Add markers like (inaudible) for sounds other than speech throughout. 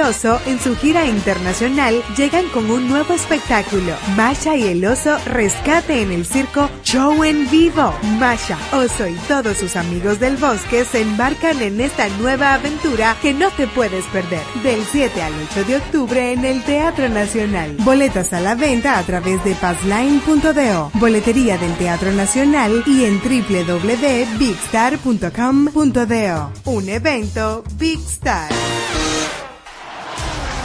Oso en su gira internacional llegan con un nuevo espectáculo. Masha y el Oso rescate en el circo Show en Vivo. Masha, Oso y todos sus amigos del bosque se embarcan en esta nueva aventura que no te puedes perder. Del 7 al 8 de octubre en el Teatro Nacional. Boletas a la venta a través de passline.do, boletería del Teatro Nacional y en www.bigstar.com.do. Un evento Big Star.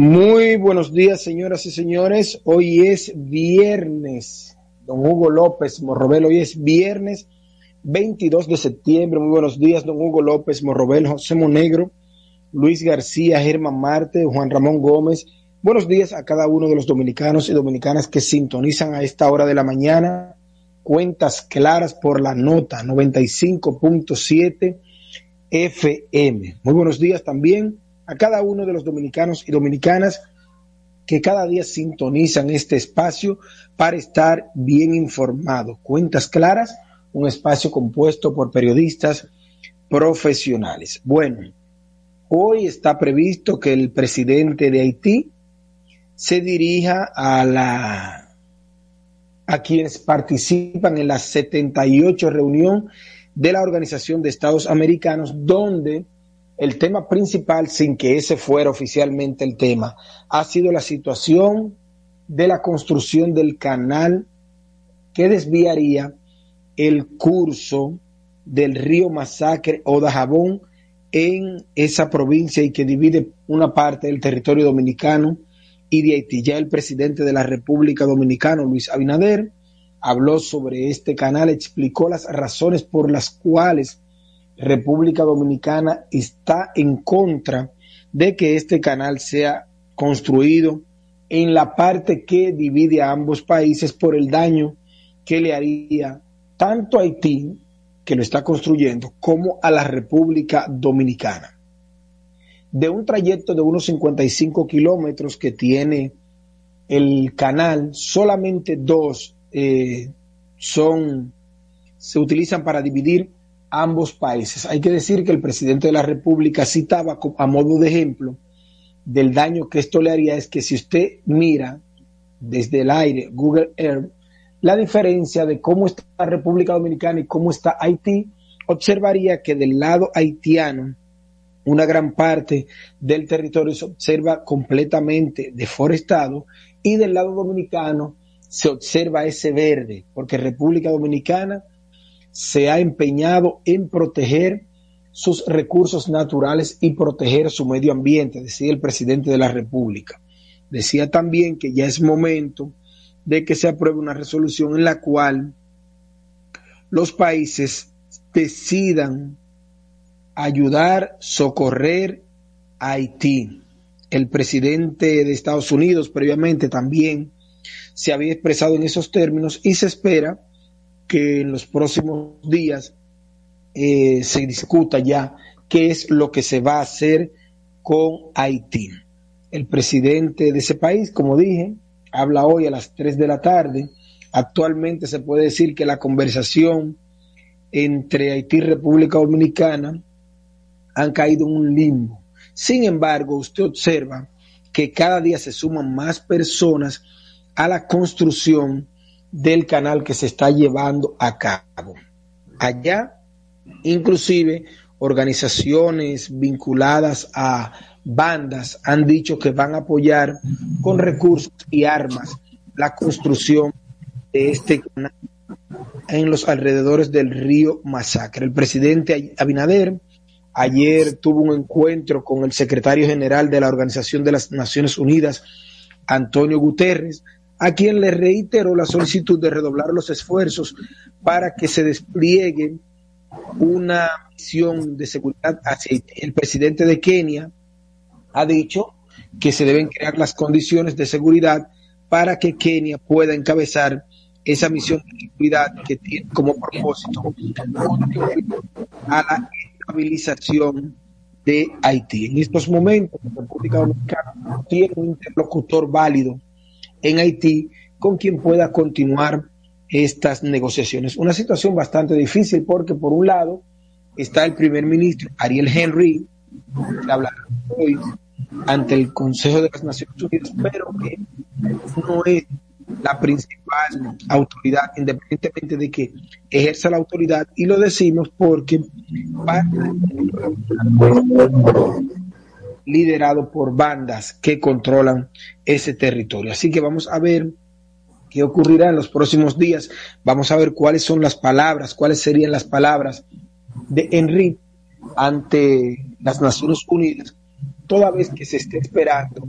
Muy buenos días, señoras y señores. Hoy es viernes. Don Hugo López Morrobel, hoy es viernes 22 de septiembre. Muy buenos días, don Hugo López Morrobel, José Monegro, Luis García, Germán Marte, Juan Ramón Gómez. Buenos días a cada uno de los dominicanos y dominicanas que sintonizan a esta hora de la mañana. Cuentas claras por la nota 95.7 FM. Muy buenos días también a cada uno de los dominicanos y dominicanas que cada día sintonizan este espacio para estar bien informados. Cuentas claras, un espacio compuesto por periodistas profesionales. Bueno, hoy está previsto que el presidente de Haití se dirija a la a quienes participan en la 78 reunión de la Organización de Estados Americanos, donde el tema principal, sin que ese fuera oficialmente el tema, ha sido la situación de la construcción del canal que desviaría el curso del río Masacre o Dajabón en esa provincia y que divide una parte del territorio dominicano y de Haití. Ya el presidente de la República Dominicana, Luis Abinader, habló sobre este canal, explicó las razones por las cuales República Dominicana está en contra de que este canal sea construido en la parte que divide a ambos países por el daño que le haría tanto a Haití, que lo está construyendo, como a la República Dominicana. De un trayecto de unos 55 kilómetros que tiene el canal, solamente dos eh, son, se utilizan para dividir ambos países. Hay que decir que el presidente de la República citaba a modo de ejemplo del daño que esto le haría es que si usted mira desde el aire Google Earth la diferencia de cómo está la República Dominicana y cómo está Haití, observaría que del lado haitiano una gran parte del territorio se observa completamente deforestado y del lado dominicano se observa ese verde, porque República Dominicana se ha empeñado en proteger sus recursos naturales y proteger su medio ambiente, decía el presidente de la República. Decía también que ya es momento de que se apruebe una resolución en la cual los países decidan ayudar, socorrer a Haití. El presidente de Estados Unidos previamente también se había expresado en esos términos y se espera que en los próximos días eh, se discuta ya qué es lo que se va a hacer con Haití. El presidente de ese país, como dije, habla hoy a las 3 de la tarde. Actualmente se puede decir que la conversación entre Haití y República Dominicana han caído en un limbo. Sin embargo, usted observa que cada día se suman más personas a la construcción del canal que se está llevando a cabo. Allá, inclusive, organizaciones vinculadas a bandas han dicho que van a apoyar con recursos y armas la construcción de este canal en los alrededores del río Masacre. El presidente Abinader ayer tuvo un encuentro con el secretario general de la Organización de las Naciones Unidas, Antonio Guterres, a quien le reiteró la solicitud de redoblar los esfuerzos para que se despliegue una misión de seguridad hacia. El presidente de Kenia ha dicho que se deben crear las condiciones de seguridad para que Kenia pueda encabezar esa misión de seguridad que tiene como propósito a la estabilización de Haití. En estos momentos, la República Dominicana tiene un interlocutor válido en Haití con quien pueda continuar estas negociaciones. Una situación bastante difícil porque por un lado está el primer ministro Ariel Henry, que hablará hoy ante el Consejo de las Naciones Unidas, pero que no es la principal autoridad, independientemente de que ejerza la autoridad, y lo decimos porque liderado por bandas que controlan ese territorio. Así que vamos a ver qué ocurrirá en los próximos días. Vamos a ver cuáles son las palabras, cuáles serían las palabras de Henry ante las Naciones Unidas, toda vez que se esté esperando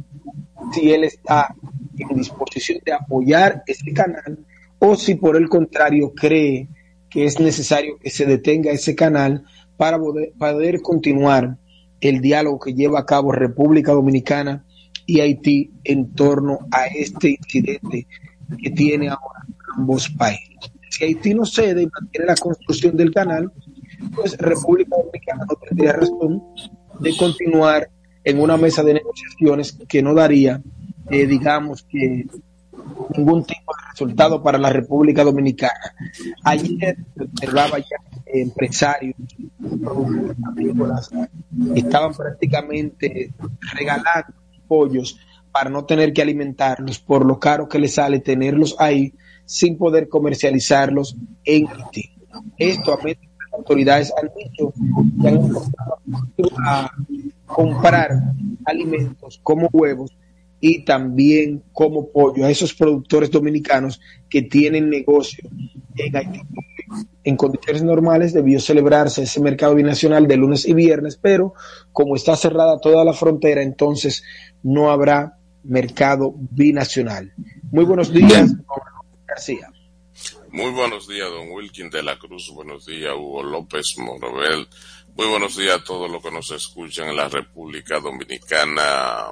si él está en disposición de apoyar ese canal o si por el contrario cree que es necesario que se detenga ese canal para poder, poder continuar el diálogo que lleva a cabo República Dominicana y Haití en torno a este incidente que tiene ahora ambos países. Si Haití no cede y mantiene la construcción del canal, pues República Dominicana no tendría razón de continuar en una mesa de negociaciones que no daría, eh, digamos, que ningún tipo de resultado para la República Dominicana. Ayer observaba ya empresarios, estaban prácticamente regalando pollos para no tener que alimentarlos por lo caro que les sale tenerlos ahí sin poder comercializarlos en Haití. Esto a las autoridades han dicho que han a comprar alimentos como huevos y también como pollo a esos productores dominicanos que tienen negocio en Haití. En condiciones normales debió celebrarse ese mercado binacional de lunes y viernes, pero como está cerrada toda la frontera, entonces no habrá mercado binacional. Muy buenos días, García. Muy buenos días, don Wilkin de la Cruz. Buenos días, Hugo López Morobel. Muy buenos días a todos los que nos escuchan en la República Dominicana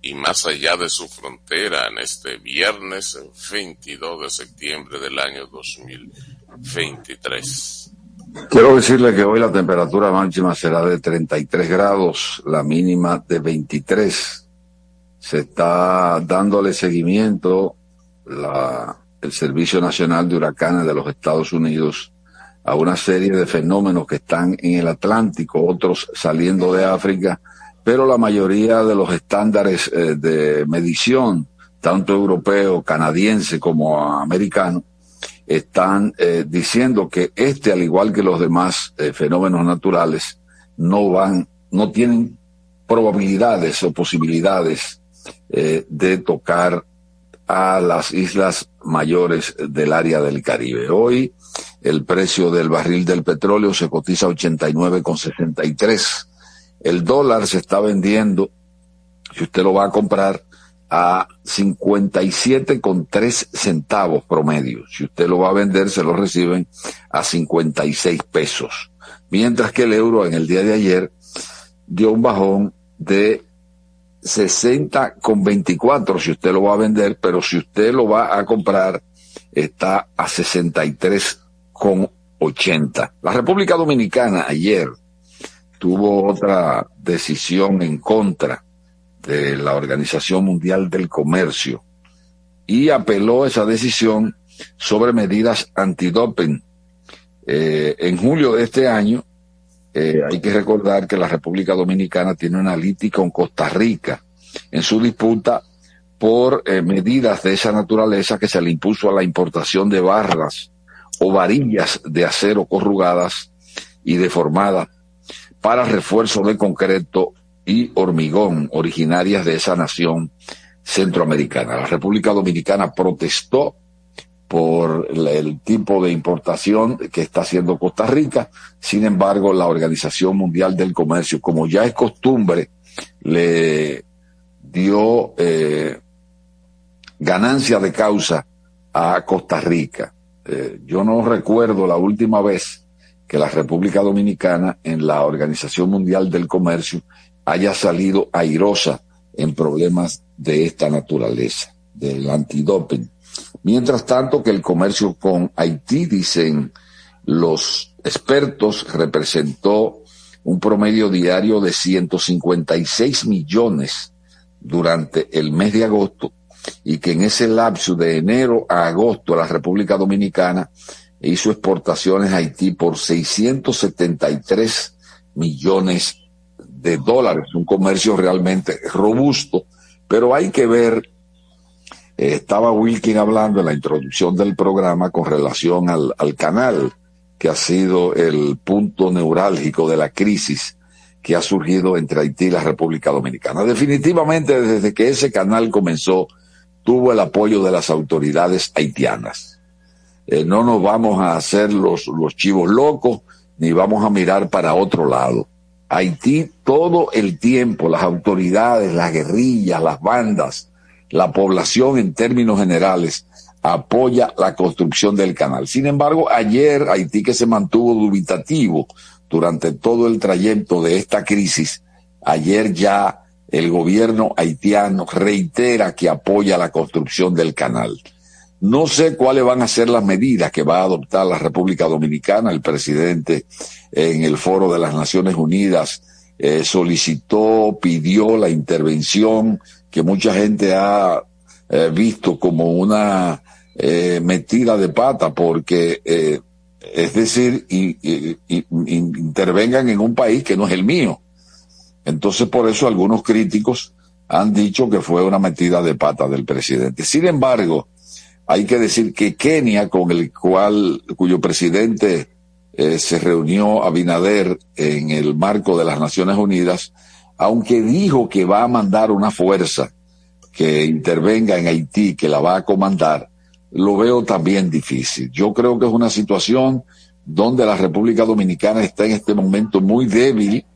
y más allá de su frontera en este viernes 22 de septiembre del año 2023. Quiero decirle que hoy la temperatura máxima será de 33 grados, la mínima de 23. Se está dándole seguimiento la, el Servicio Nacional de Huracanes de los Estados Unidos a una serie de fenómenos que están en el Atlántico, otros saliendo de África pero la mayoría de los estándares eh, de medición, tanto europeo, canadiense como americano, están eh, diciendo que este, al igual que los demás eh, fenómenos naturales, no van, no tienen probabilidades o posibilidades de tocar a las islas mayores del área del Caribe. Hoy el precio del barril del petróleo se cotiza a 89,63 el dólar se está vendiendo, si usted lo va a comprar, a 57,3 centavos promedio. Si usted lo va a vender, se lo reciben a 56 pesos. Mientras que el euro en el día de ayer dio un bajón de 60,24 si usted lo va a vender, pero si usted lo va a comprar, está a 63,80. La República Dominicana ayer tuvo otra decisión en contra de la Organización Mundial del Comercio y apeló esa decisión sobre medidas antidoping. Eh, en julio de este año, eh, hay que recordar que la República Dominicana tiene una litis con Costa Rica en su disputa por eh, medidas de esa naturaleza que se le impuso a la importación de barras o varillas de acero corrugadas y deformadas para refuerzo de concreto y hormigón originarias de esa nación centroamericana. La República Dominicana protestó por el tipo de importación que está haciendo Costa Rica. Sin embargo, la Organización Mundial del Comercio, como ya es costumbre, le dio eh, ganancia de causa a Costa Rica. Eh, yo no recuerdo la última vez que la República Dominicana en la Organización Mundial del Comercio haya salido airosa en problemas de esta naturaleza, del antidoping. Mientras tanto que el comercio con Haití, dicen los expertos, representó un promedio diario de 156 millones durante el mes de agosto y que en ese lapso de enero a agosto la República Dominicana hizo exportaciones a Haití por 673 millones de dólares, un comercio realmente robusto, pero hay que ver estaba Wilkin hablando en la introducción del programa con relación al, al canal, que ha sido el punto neurálgico de la crisis que ha surgido entre Haití y la República Dominicana. Definitivamente, desde que ese canal comenzó, tuvo el apoyo de las autoridades haitianas. Eh, no nos vamos a hacer los, los chivos locos, ni vamos a mirar para otro lado. Haití todo el tiempo, las autoridades, las guerrillas, las bandas, la población en términos generales apoya la construcción del canal. Sin embargo, ayer Haití que se mantuvo dubitativo durante todo el trayecto de esta crisis, ayer ya el gobierno haitiano reitera que apoya la construcción del canal. No sé cuáles van a ser las medidas que va a adoptar la República Dominicana. El presidente en el foro de las Naciones Unidas eh, solicitó, pidió la intervención que mucha gente ha eh, visto como una eh, metida de pata porque eh, es decir y, intervengan en un país que no es el mío. Entonces por eso algunos críticos han dicho que fue una metida de pata del presidente. Sin embargo hay que decir que Kenia con el cual cuyo presidente se reunió Abinader en el marco de las Naciones Unidas aunque dijo que va a mandar una fuerza que intervenga en Haití, que la va a comandar, lo veo también difícil. Yo creo que es una situación donde la República Dominicana está en este momento muy débil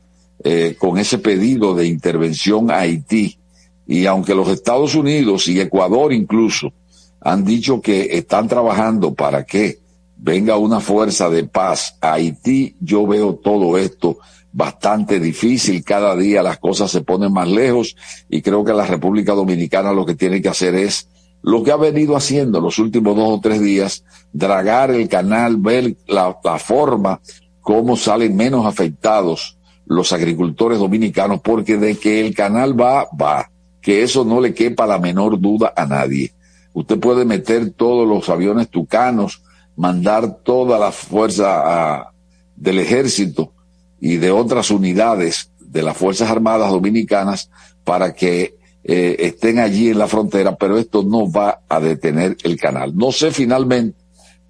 eh, con ese pedido de intervención a Haití. Y aunque los Estados Unidos y Ecuador incluso han dicho que están trabajando para que venga una fuerza de paz a Haití, yo veo todo esto bastante difícil, cada día las cosas se ponen más lejos y creo que la República Dominicana lo que tiene que hacer es lo que ha venido haciendo los últimos dos o tres días, dragar el canal, ver la, forma, cómo salen menos afectados los agricultores dominicanos, porque de que el canal va, va, que eso no le quepa la menor duda a nadie. Usted puede meter todos los aviones tucanos, mandar toda la fuerza del ejército, y de otras unidades de las Fuerzas Armadas Dominicanas para que eh, estén allí en la frontera, pero esto no va a detener el canal. No sé finalmente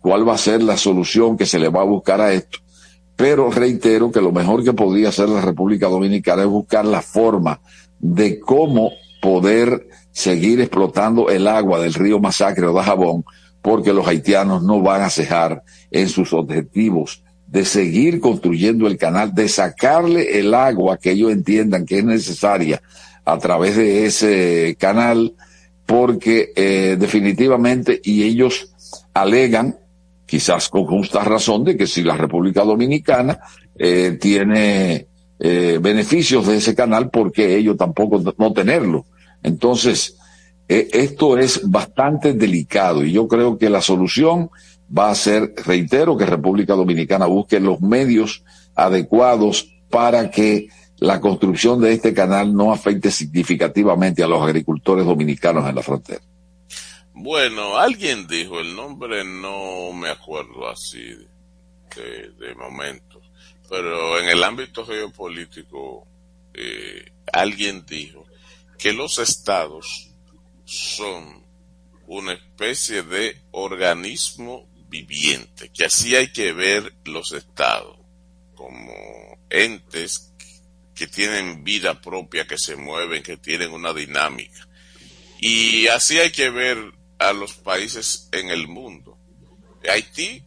cuál va a ser la solución que se le va a buscar a esto, pero reitero que lo mejor que podría hacer la República Dominicana es buscar la forma de cómo poder seguir explotando el agua del río Masacre o de Jabón, porque los haitianos no van a cejar en sus objetivos de seguir construyendo el canal, de sacarle el agua que ellos entiendan que es necesaria a través de ese canal, porque eh, definitivamente, y ellos alegan, quizás con justa razón, de que si la República Dominicana eh, tiene eh, beneficios de ese canal, porque ellos tampoco no tenerlo. Entonces, esto es bastante delicado y yo creo que la solución va a ser, reitero, que República Dominicana busque los medios adecuados para que la construcción de este canal no afecte significativamente a los agricultores dominicanos en la frontera. Bueno, alguien dijo, el nombre no me acuerdo así de, momento, pero en el ámbito geopolítico eh, alguien dijo que los estados son una especie de organismo viviente, que así hay que ver los estados como entes que tienen vida propia, que se mueven, que tienen una dinámica. Y así hay que ver a los países en el mundo. Haití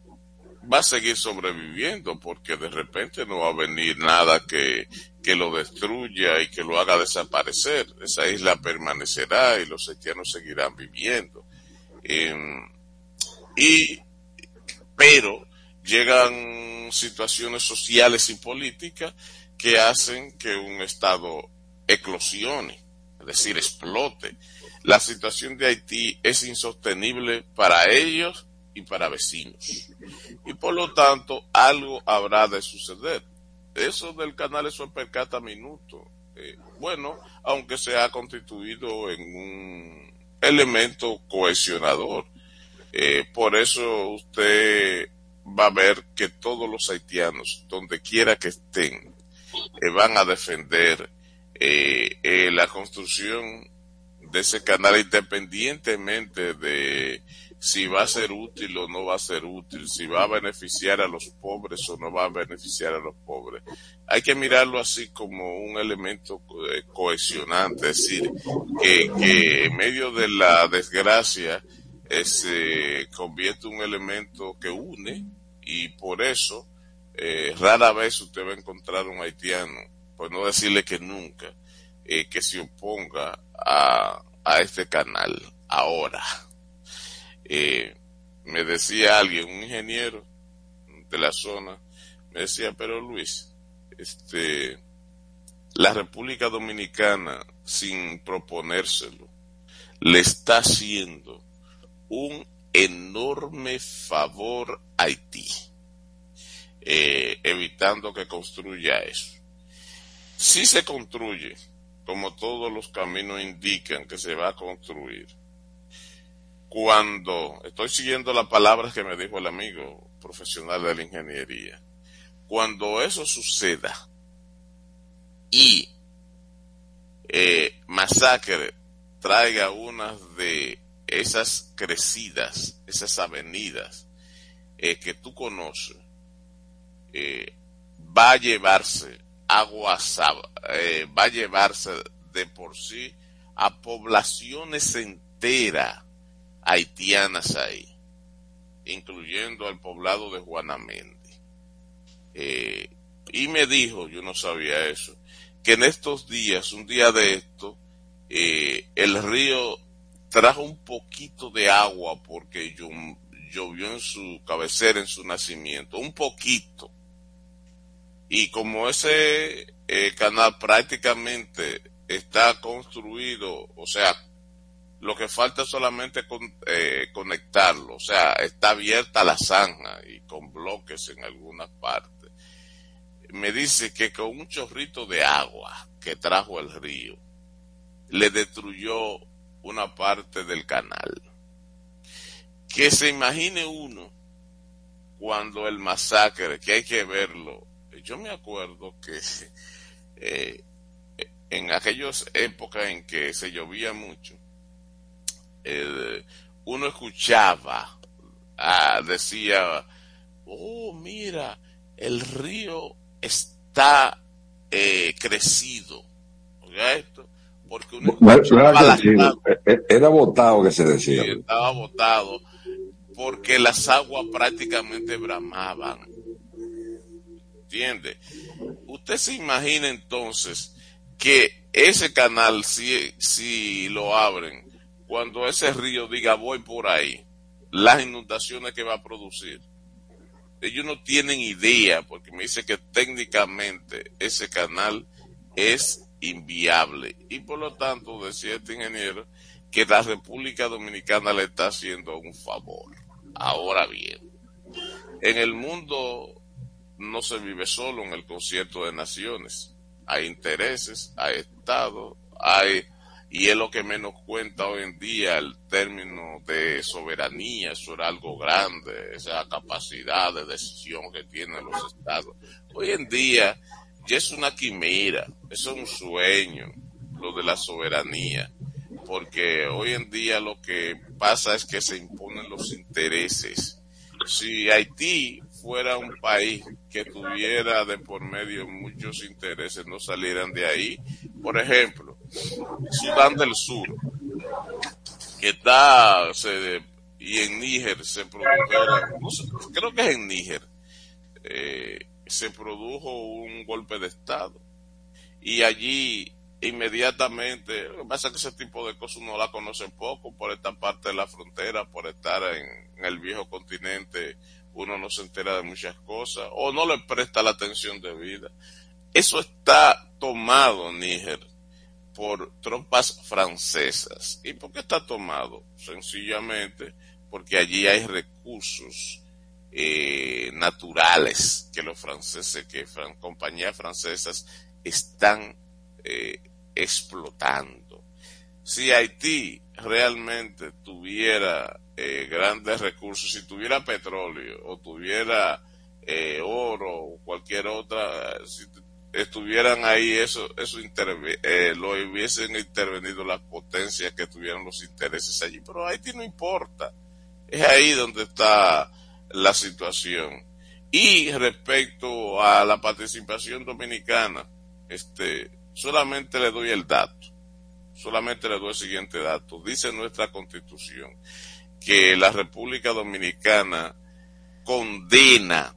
va a seguir sobreviviendo porque de repente no va a venir nada que, que lo destruya y que lo haga desaparecer. Esa isla permanecerá y los haitianos seguirán viviendo. Em, y, pero llegan situaciones sociales y políticas que hacen que un Estado eclosione, es decir, explote. La situación de Haití es insostenible para ellos y para vecinos. Y por lo tanto, algo habrá de suceder. Eso del canal es percata minuto. Eh, bueno, aunque se ha constituido en un elemento cohesionador. Eh, por eso usted va a ver que todos los haitianos, donde quiera que estén, eh, van a defender la construcción de ese canal independientemente de si va a ser útil o no va a ser útil, si va a beneficiar a los pobres o no va a beneficiar a los pobres. Hay que mirarlo así como un elemento eh, cohesionante, es decir, que, en medio de la desgracia eh, se convierte un elemento que une y por eso eh, rara vez usted va a encontrar un haitiano, pues no decirle que nunca, que se oponga a, a este canal ahora. Eh, me decía alguien, un ingeniero de la zona, me decía, pero Luis, este, la República Dominicana, sin proponérselo, le está haciendo un enorme favor a Haití, eh, evitando que construya eso. Si se construye, como todos los caminos indican que se va a construir, cuando estoy siguiendo las palabras que me dijo el amigo profesional de la ingeniería, cuando eso suceda y eh, Masacre traiga unas de esas crecidas, esas avenidas eh, que tú conoces, eh, va a llevarse agua, va a llevarse de por sí a poblaciones enteras haitianas ahí, incluyendo al poblado de Juanamendi. Eh, y me dijo, yo no sabía eso, que en estos días, un día de esto, eh, el río trajo un poquito de agua porque llovió en su cabecera, en su nacimiento, un poquito. Y como ese eh, canal prácticamente está construido, o sea, lo que falta solamente eh, conectarlo, o sea, está abierta la zanja y con bloques en algunas partes. Me dice que con un chorrito de agua que trajo el río, le destruyó una parte del canal. Que se imagine uno cuando el masacre, que hay que verlo. Yo me acuerdo que (laughs) eh, en aquellas épocas en que se llovía mucho, uno escuchaba, ah, decía, oh, mira, el río está eh, crecido. esto? Porque uno e, e, era botado que se decía. estaba botado porque las aguas prácticamente bramaban. ¿Entiende? Usted se imagina entonces que ese canal, si, si lo abren, cuando ese río diga voy por ahí, las inundaciones que va a producir. Ellos no tienen idea, porque me dice que técnicamente ese canal es inviable. Y por lo tanto, decía este ingeniero, que la República Dominicana le está haciendo un favor. Ahora bien, en el mundo no se vive solo en el concierto de naciones. Hay intereses, hay estados, hay y es lo que menos cuenta hoy en día el término de soberanía, eso era algo grande, esa capacidad de decisión que tienen los estados. Hoy en día es una quimera, es un sueño lo de la soberanía, porque hoy en día lo que pasa es que se imponen los intereses. Si Haití fuera un país que tuviera de por medio muchos intereses, no salieran de ahí. Por ejemplo, Sudán del Sur que está, se, y en Níger se produjeron, creo que es en Níger, eh, se produjo un golpe de Estado. Y allí inmediatamente, lo que pasa es que ese tipo de cosas uno la conoce poco por esta parte de la frontera, por estar en, el viejo continente, uno no se entera de muchas cosas o no le presta la atención debida. Eso está tomado, Níger, por tropas francesas. ¿Y por qué está tomado? Sencillamente porque allí hay recursos eh, naturales que los franceses, que compañías francesas están eh, explotando. Si Haití realmente tuviera eh, grandes recursos, si tuviera petróleo o tuviera eh, oro o cualquier otra, si estuvieran ahí, eso, eso eh, lo hubiesen intervenido las potencias que tuvieran los intereses allí. Pero Haití no importa. Es ahí donde está la situación. Y respecto a la participación dominicana, este, solamente le doy el dato, solamente le doy el siguiente dato. Dice nuestra constitución que la República Dominicana condena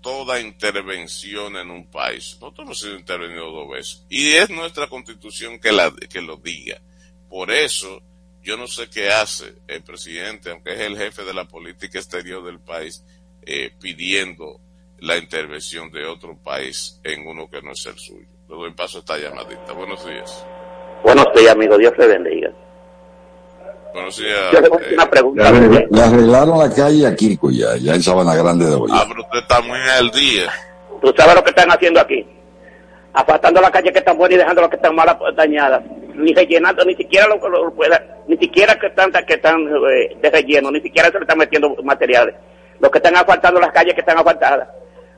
toda intervención en un país. Nosotros hemos sido intervenidos dos veces. Y es nuestra constitución que, la, que lo diga. Por eso, yo no sé qué hace el presidente, aunque es el jefe de la política exterior del país, eh, pidiendo la intervención de otro país en uno que no es el suyo. Le doy paso a esta llamadita. Buenos días. Buenos días, amigo. Dios te bendiga. Buenos días. Yo le voy a hacer una pregunta. Le, arreglaron la calle aquí, ya, ya en Sabana Grande de hoy. Ah, pero usted está muy al día. ¿Tú sabes lo que están haciendo aquí? Apartando la calle que están buenas y dejando las que están malas dañadas. Ni rellenando, ni siquiera lo, lo, ni siquiera que están, que están eh, de relleno, ni siquiera se le están metiendo materiales. Los que están asfaltando las calles que están asfaltadas.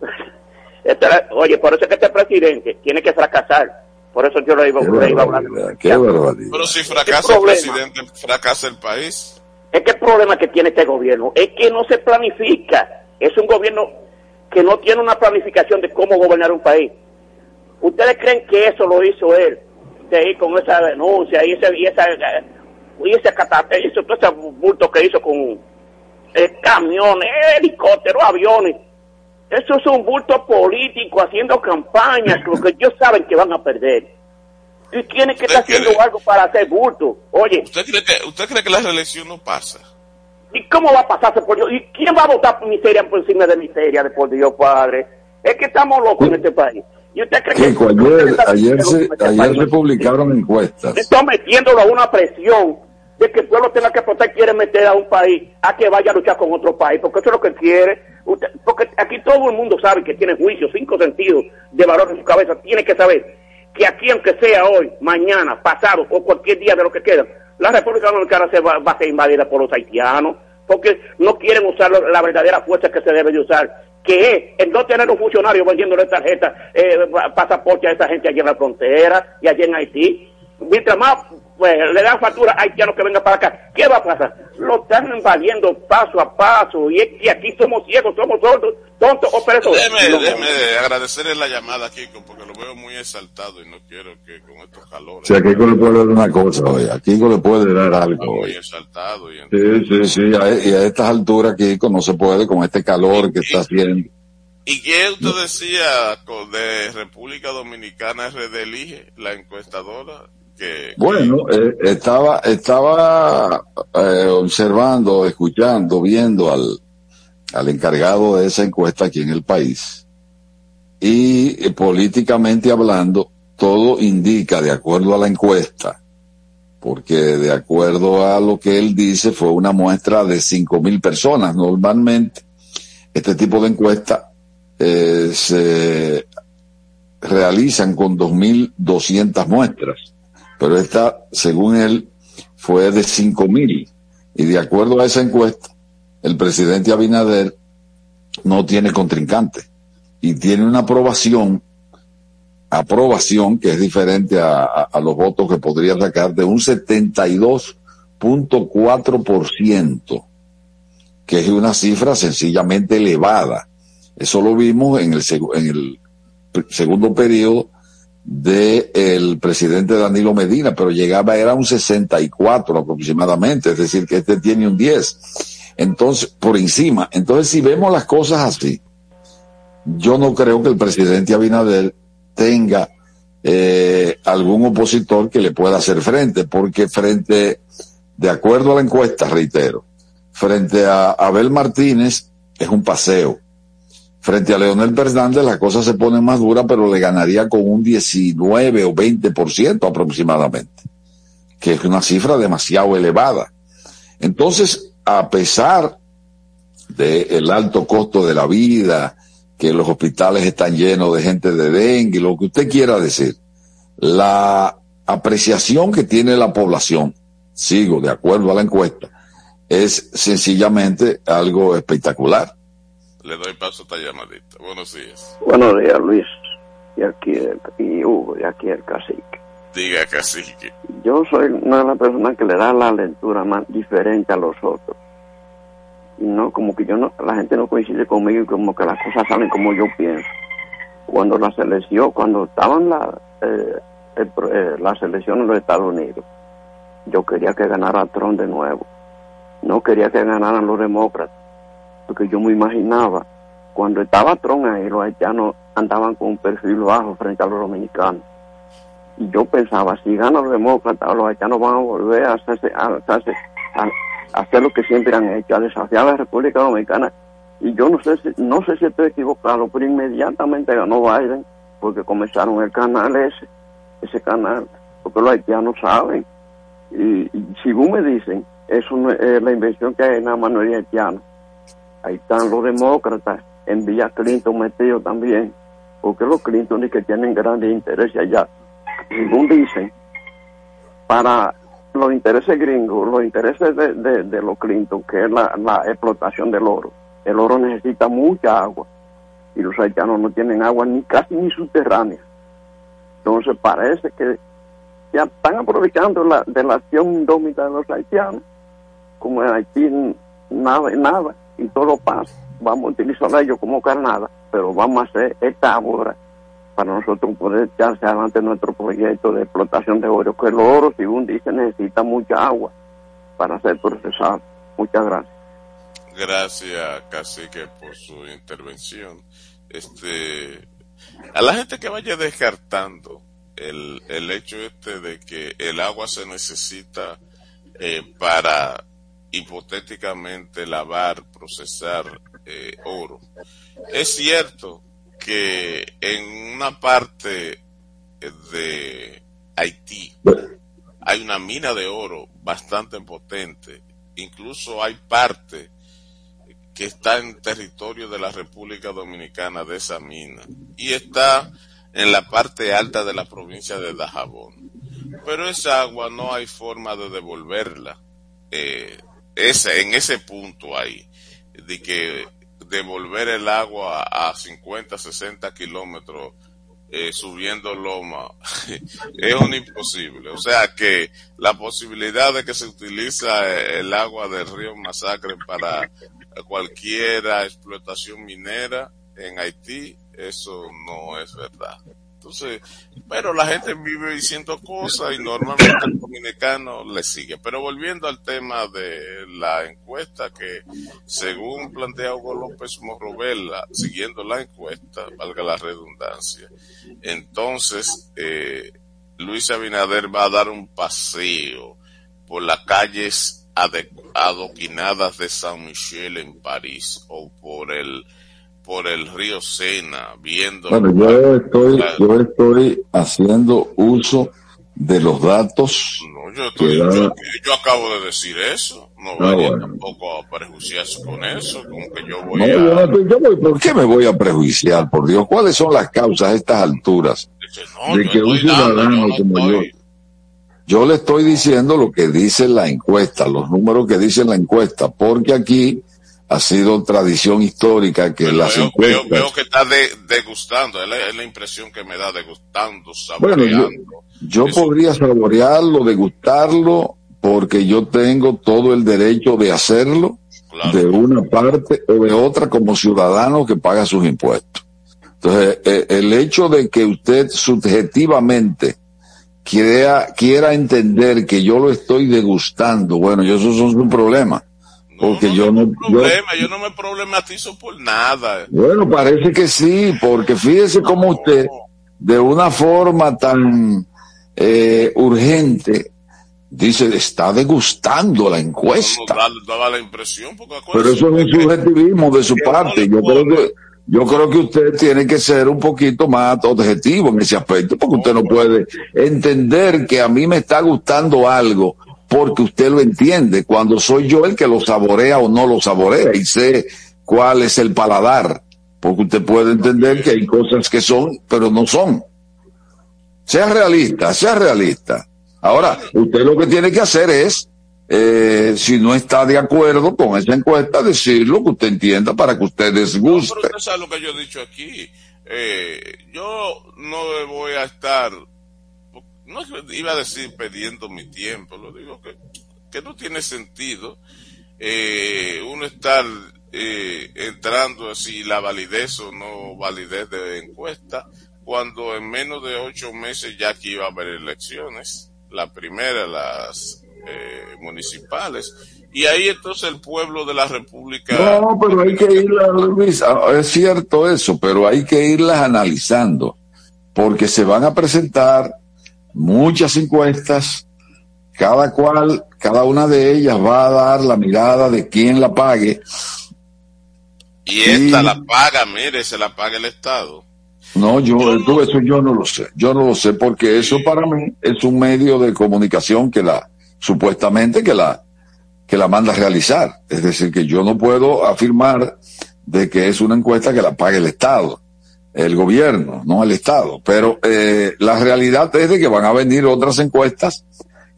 (laughs) oye, por eso es que este presidente tiene que fracasar. Por eso yo lo iba, iba a hablar. Qué barbaridad. Pero si fracasa el presidente, fracasa el país. Es que el problema que tiene este gobierno es que no se planifica. Es un gobierno que no tiene una planificación de cómo gobernar un país. ¿Ustedes creen que eso lo hizo él? Con esa denuncia y ese, y esa, y ese, ese, todo ese bulto que hizo con eh, camiones, helicópteros, aviones eso es un bulto político haciendo campañas, porque ellos saben que van a perder. Y tiene que estar haciendo algo para hacer bulto. Oye. ¿Usted cree, que, ¿Usted cree que la reelección no pasa? ¿Y cómo va a pasarse por Dios? ¿Y quién va a votar por miseria por encima de miseria, de por Dios, Padre? Es que estamos locos en este país. ¿Y usted cree que ayer, ayer, se, ayer se publicaron encuestas. Está metiéndolo a una presión de que el pueblo tenga que votar, quiere meter a un país a que vaya a luchar con otro país, porque eso es lo que quiere. Porque aquí todo el mundo sabe que tiene juicio, cinco sentidos de valor en su cabeza, tiene que saber que aquí, aunque sea hoy, mañana, pasado o cualquier día de lo que queda, la República Dominicana se va, a ser invadida por los haitianos, porque no quieren usar la verdadera fuerza que se debe de usar, que es el no tener un funcionario vendiéndole tarjetas, eh, pasaporte a esa gente allí en la frontera y allí en Haití. Mientras más pues, le dan factura a haitianos que vengan para acá, ¿qué va a pasar? Lo están invadiendo paso a paso y, y aquí somos ciegos, somos sordos, tontos o perezosos. Déjeme, déjeme agradecerle la llamada, Kiko, porque lo veo muy exaltado y no quiero que con estos calores. O sea, Kiko le puede dar una cosa hoy, a Kiko le puede dar algo Muy exaltado. Y sí, sí, sí, y a estas alturas, Kiko, no se puede con este calor que está haciendo. ¿Y qué usted decía de República Dominicana RD Elige, la encuestadora? Bueno, eh, estaba, estaba eh, observando, escuchando, viendo al, al encargado de esa encuesta aquí en el país. Y eh, políticamente hablando, todo indica, de acuerdo a la encuesta, porque de acuerdo a lo que él dice, fue una muestra de cinco mil personas. Normalmente, este tipo de encuesta se realizan con 2.200 muestras pero esta, según él, fue de cinco mil. Y de acuerdo a esa encuesta, el presidente Abinader no tiene contrincante y tiene una aprobación, aprobación que es diferente a, a los votos que podría sacar de un 72.4%, que es una cifra sencillamente elevada. Eso lo vimos en el, en el segundo periodo del presidente Danilo Medina, pero llegaba, era un 64 aproximadamente, es decir, que este tiene un 10. Entonces, por encima. Entonces, si vemos las cosas así, yo no creo que el presidente Abinader tenga eh, algún opositor que le pueda hacer frente, porque frente, de acuerdo a la encuesta, reitero, frente a Abel Martínez es un paseo. Frente a Leonel Fernández la cosa se pone más dura, pero le ganaría con un 19 o 20% aproximadamente, que es una cifra demasiado elevada. Entonces, a pesar del alto costo de la vida, que los hospitales están llenos de gente de dengue, lo que usted quiera decir, la apreciación que tiene la población, sigo de acuerdo a la encuesta, es sencillamente algo espectacular. Le doy paso a esta llamadita. Buenos días. Buenos días, Luis. Y aquí, y Hugo, y aquí el cacique. Diga, cacique. Yo soy una de las personas que le da la lectura más diferente a los otros. Y no, como que yo no, la gente no coincide conmigo y como que las cosas salen como yo pienso. Cuando la selección, cuando estaban la, eh, eh, la selección en los Estados Unidos, yo quería que ganara Trump de nuevo. No quería que ganaran los demócratas porque yo me imaginaba, cuando estaba Trump ahí, los haitianos andaban con un perfil bajo frente a los dominicanos. Y yo pensaba, si ganan los demócratas, los haitianos van a volver a, hacerse, a, hacer lo que siempre han hecho, a desafiar a la República Dominicana. Y yo no sé si, no sé si estoy equivocado, pero inmediatamente ganó Biden, porque comenzaron el canal ese, ese canal, porque los haitianos saben. Y, y según me dicen, eso no es la invención que hay en la mayoría haitiana ahí están los demócratas en Villa Clinton metidos también, porque los Clinton que tienen grandes intereses allá, según dicen, para los intereses gringos, los intereses de, los Clinton, que es la, explotación del oro, el oro necesita mucha agua y los haitianos no tienen agua ni casi ni subterránea. Entonces parece que ya están aprovechando la, de la acción indómita de los haitianos, como en Haití nada, nada, y todo pasa. Vamos a utilizar ellos como carnada, pero vamos a hacer esta obra para nosotros poder echarse adelante nuestro proyecto de explotación de oro, que el oro, según dice, necesita mucha agua para ser procesado. Muchas gracias. Gracias, Cacique, por su intervención. Este, a la gente que vaya descartando el, el hecho este de que el agua se necesita eh, para hipotéticamente lavar, procesar eh, oro. Es cierto que en una parte de Haití hay una mina de oro bastante potente, incluso hay parte que está en territorio de la República Dominicana de esa mina y está en la parte alta de la provincia de Dajabón. Pero esa agua no hay forma de devolverla. Eh, ese, en ese punto ahí, de que devolver el agua a 50, 60 kilómetros eh, subiendo loma (laughs) es un imposible. O sea que la posibilidad de que se utiliza el agua del río Masacre para cualquier explotación minera en Haití, eso no es verdad. Entonces, pero la gente vive diciendo cosas y normalmente el dominicano le sigue. Pero volviendo al tema de la encuesta que, según plantea Hugo López Morrovela, siguiendo la encuesta, valga la redundancia, entonces eh, Luis Abinader va a dar un paseo por las calles adoquinadas de San Michel en París o por el por el río Sena, viendo... Bueno, yo estoy, yo estoy haciendo uso de los datos. No, yo, estoy, yo, acabo de decir eso. No ah, vaya tampoco a prejuiciarse con eso, como que yo voy a... Yo ¿Por qué me voy a prejuiciar, por Dios? ¿Cuáles son las causas a estas alturas? de que un ciudadano como yo... Yo le estoy diciendo lo que dice la encuesta, los números que dice la encuesta, porque aquí ha sido tradición histórica que las veo, encuestas... Veo, que está degustando, es la, impresión que me da, degustando, saboreando. Bueno, yo, podría saborearlo, degustarlo, porque yo tengo todo el derecho de hacerlo de una parte o de otra como ciudadano que paga sus impuestos. Entonces, eh, el hecho de que usted subjetivamente quiera, quiera entender que yo lo estoy degustando, bueno, yo eso es un problema. Porque yo no. Problema, yo, no me problematizo por nada. Bueno, parece que sí, porque fíjese cómo usted, de una forma tan eh, urgente, dice, está degustando la encuesta. daba la impresión, Pero eso es un subjetivismo de su parte. Yo creo que yo creo que usted tiene que ser un poquito más objetivo en ese aspecto, porque usted no puede entender que a mí me está gustando algo porque usted lo entiende, cuando soy yo el que lo saborea o no lo saborea y sé cuál es el paladar, porque usted puede entender que hay cosas que son, pero no son. Sea realista, sea realista. Ahora, usted lo que tiene que hacer es eh, si no está de acuerdo con esa encuesta, decir lo que usted entienda para que usted guste. No, pero lo que yo he dicho aquí. Eh, yo no voy a estar, no iba a decir perdiendo mi tiempo, lo digo que, que no tiene sentido eh, uno estar eh, entrando así la validez o no validez de encuesta cuando en menos de ocho meses ya aquí iba a haber elecciones. La primera, las eh, municipales. Y ahí entonces el pueblo de la República. No, pero hay que irlas, ah, es cierto eso, pero hay que irlas analizando, porque se van a presentar muchas encuestas, cada cual, cada una de ellas va a dar la mirada de quién la pague. Y esta la paga, mire, se la paga el Estado. No, yo, eso yo no lo sé. Yo no lo sé porque eso para mí es un medio de comunicación que la, supuestamente que la, que la manda a realizar. Es decir, que yo no puedo afirmar de que es una encuesta que la pague el Estado, el gobierno, no el Estado. Pero eh, la realidad es de que van a venir otras encuestas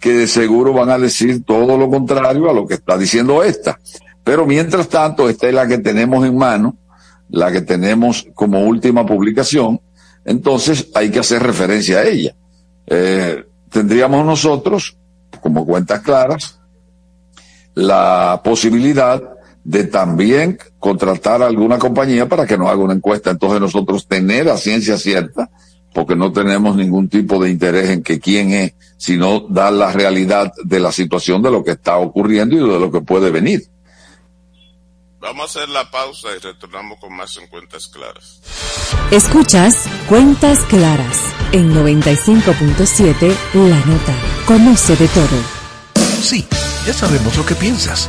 que de seguro van a decir todo lo contrario a lo que está diciendo esta. Pero mientras tanto, esta es la que tenemos en mano, la que tenemos como última publicación, entonces hay que hacer referencia a ella. Eh, tendríamos nosotros como cuentas claras, la posibilidad de también contratar a alguna compañía para que nos haga una encuesta. Entonces nosotros tener a ciencia cierta, porque no tenemos ningún tipo de interés en que quién es, sino dar la realidad de la situación de lo que está ocurriendo y de lo que puede venir. Vamos a hacer la pausa y retornamos con más en Cuentas Claras. Escuchas Cuentas Claras en 95.7 La Nota. Conoce de todo. Sí, ya sabemos lo que piensas.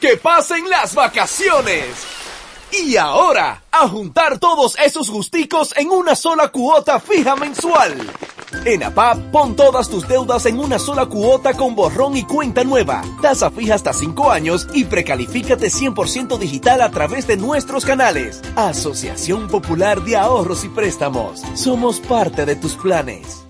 que pasen las vacaciones. Y ahora, a juntar todos esos gusticos en una sola cuota fija mensual. En APAP, pon todas tus deudas en una sola cuota con borrón y cuenta nueva. Tasa fija hasta 5 años y precalifícate 100% digital a través de nuestros canales. Asociación Popular de Ahorros y Préstamos. Somos parte de tus planes.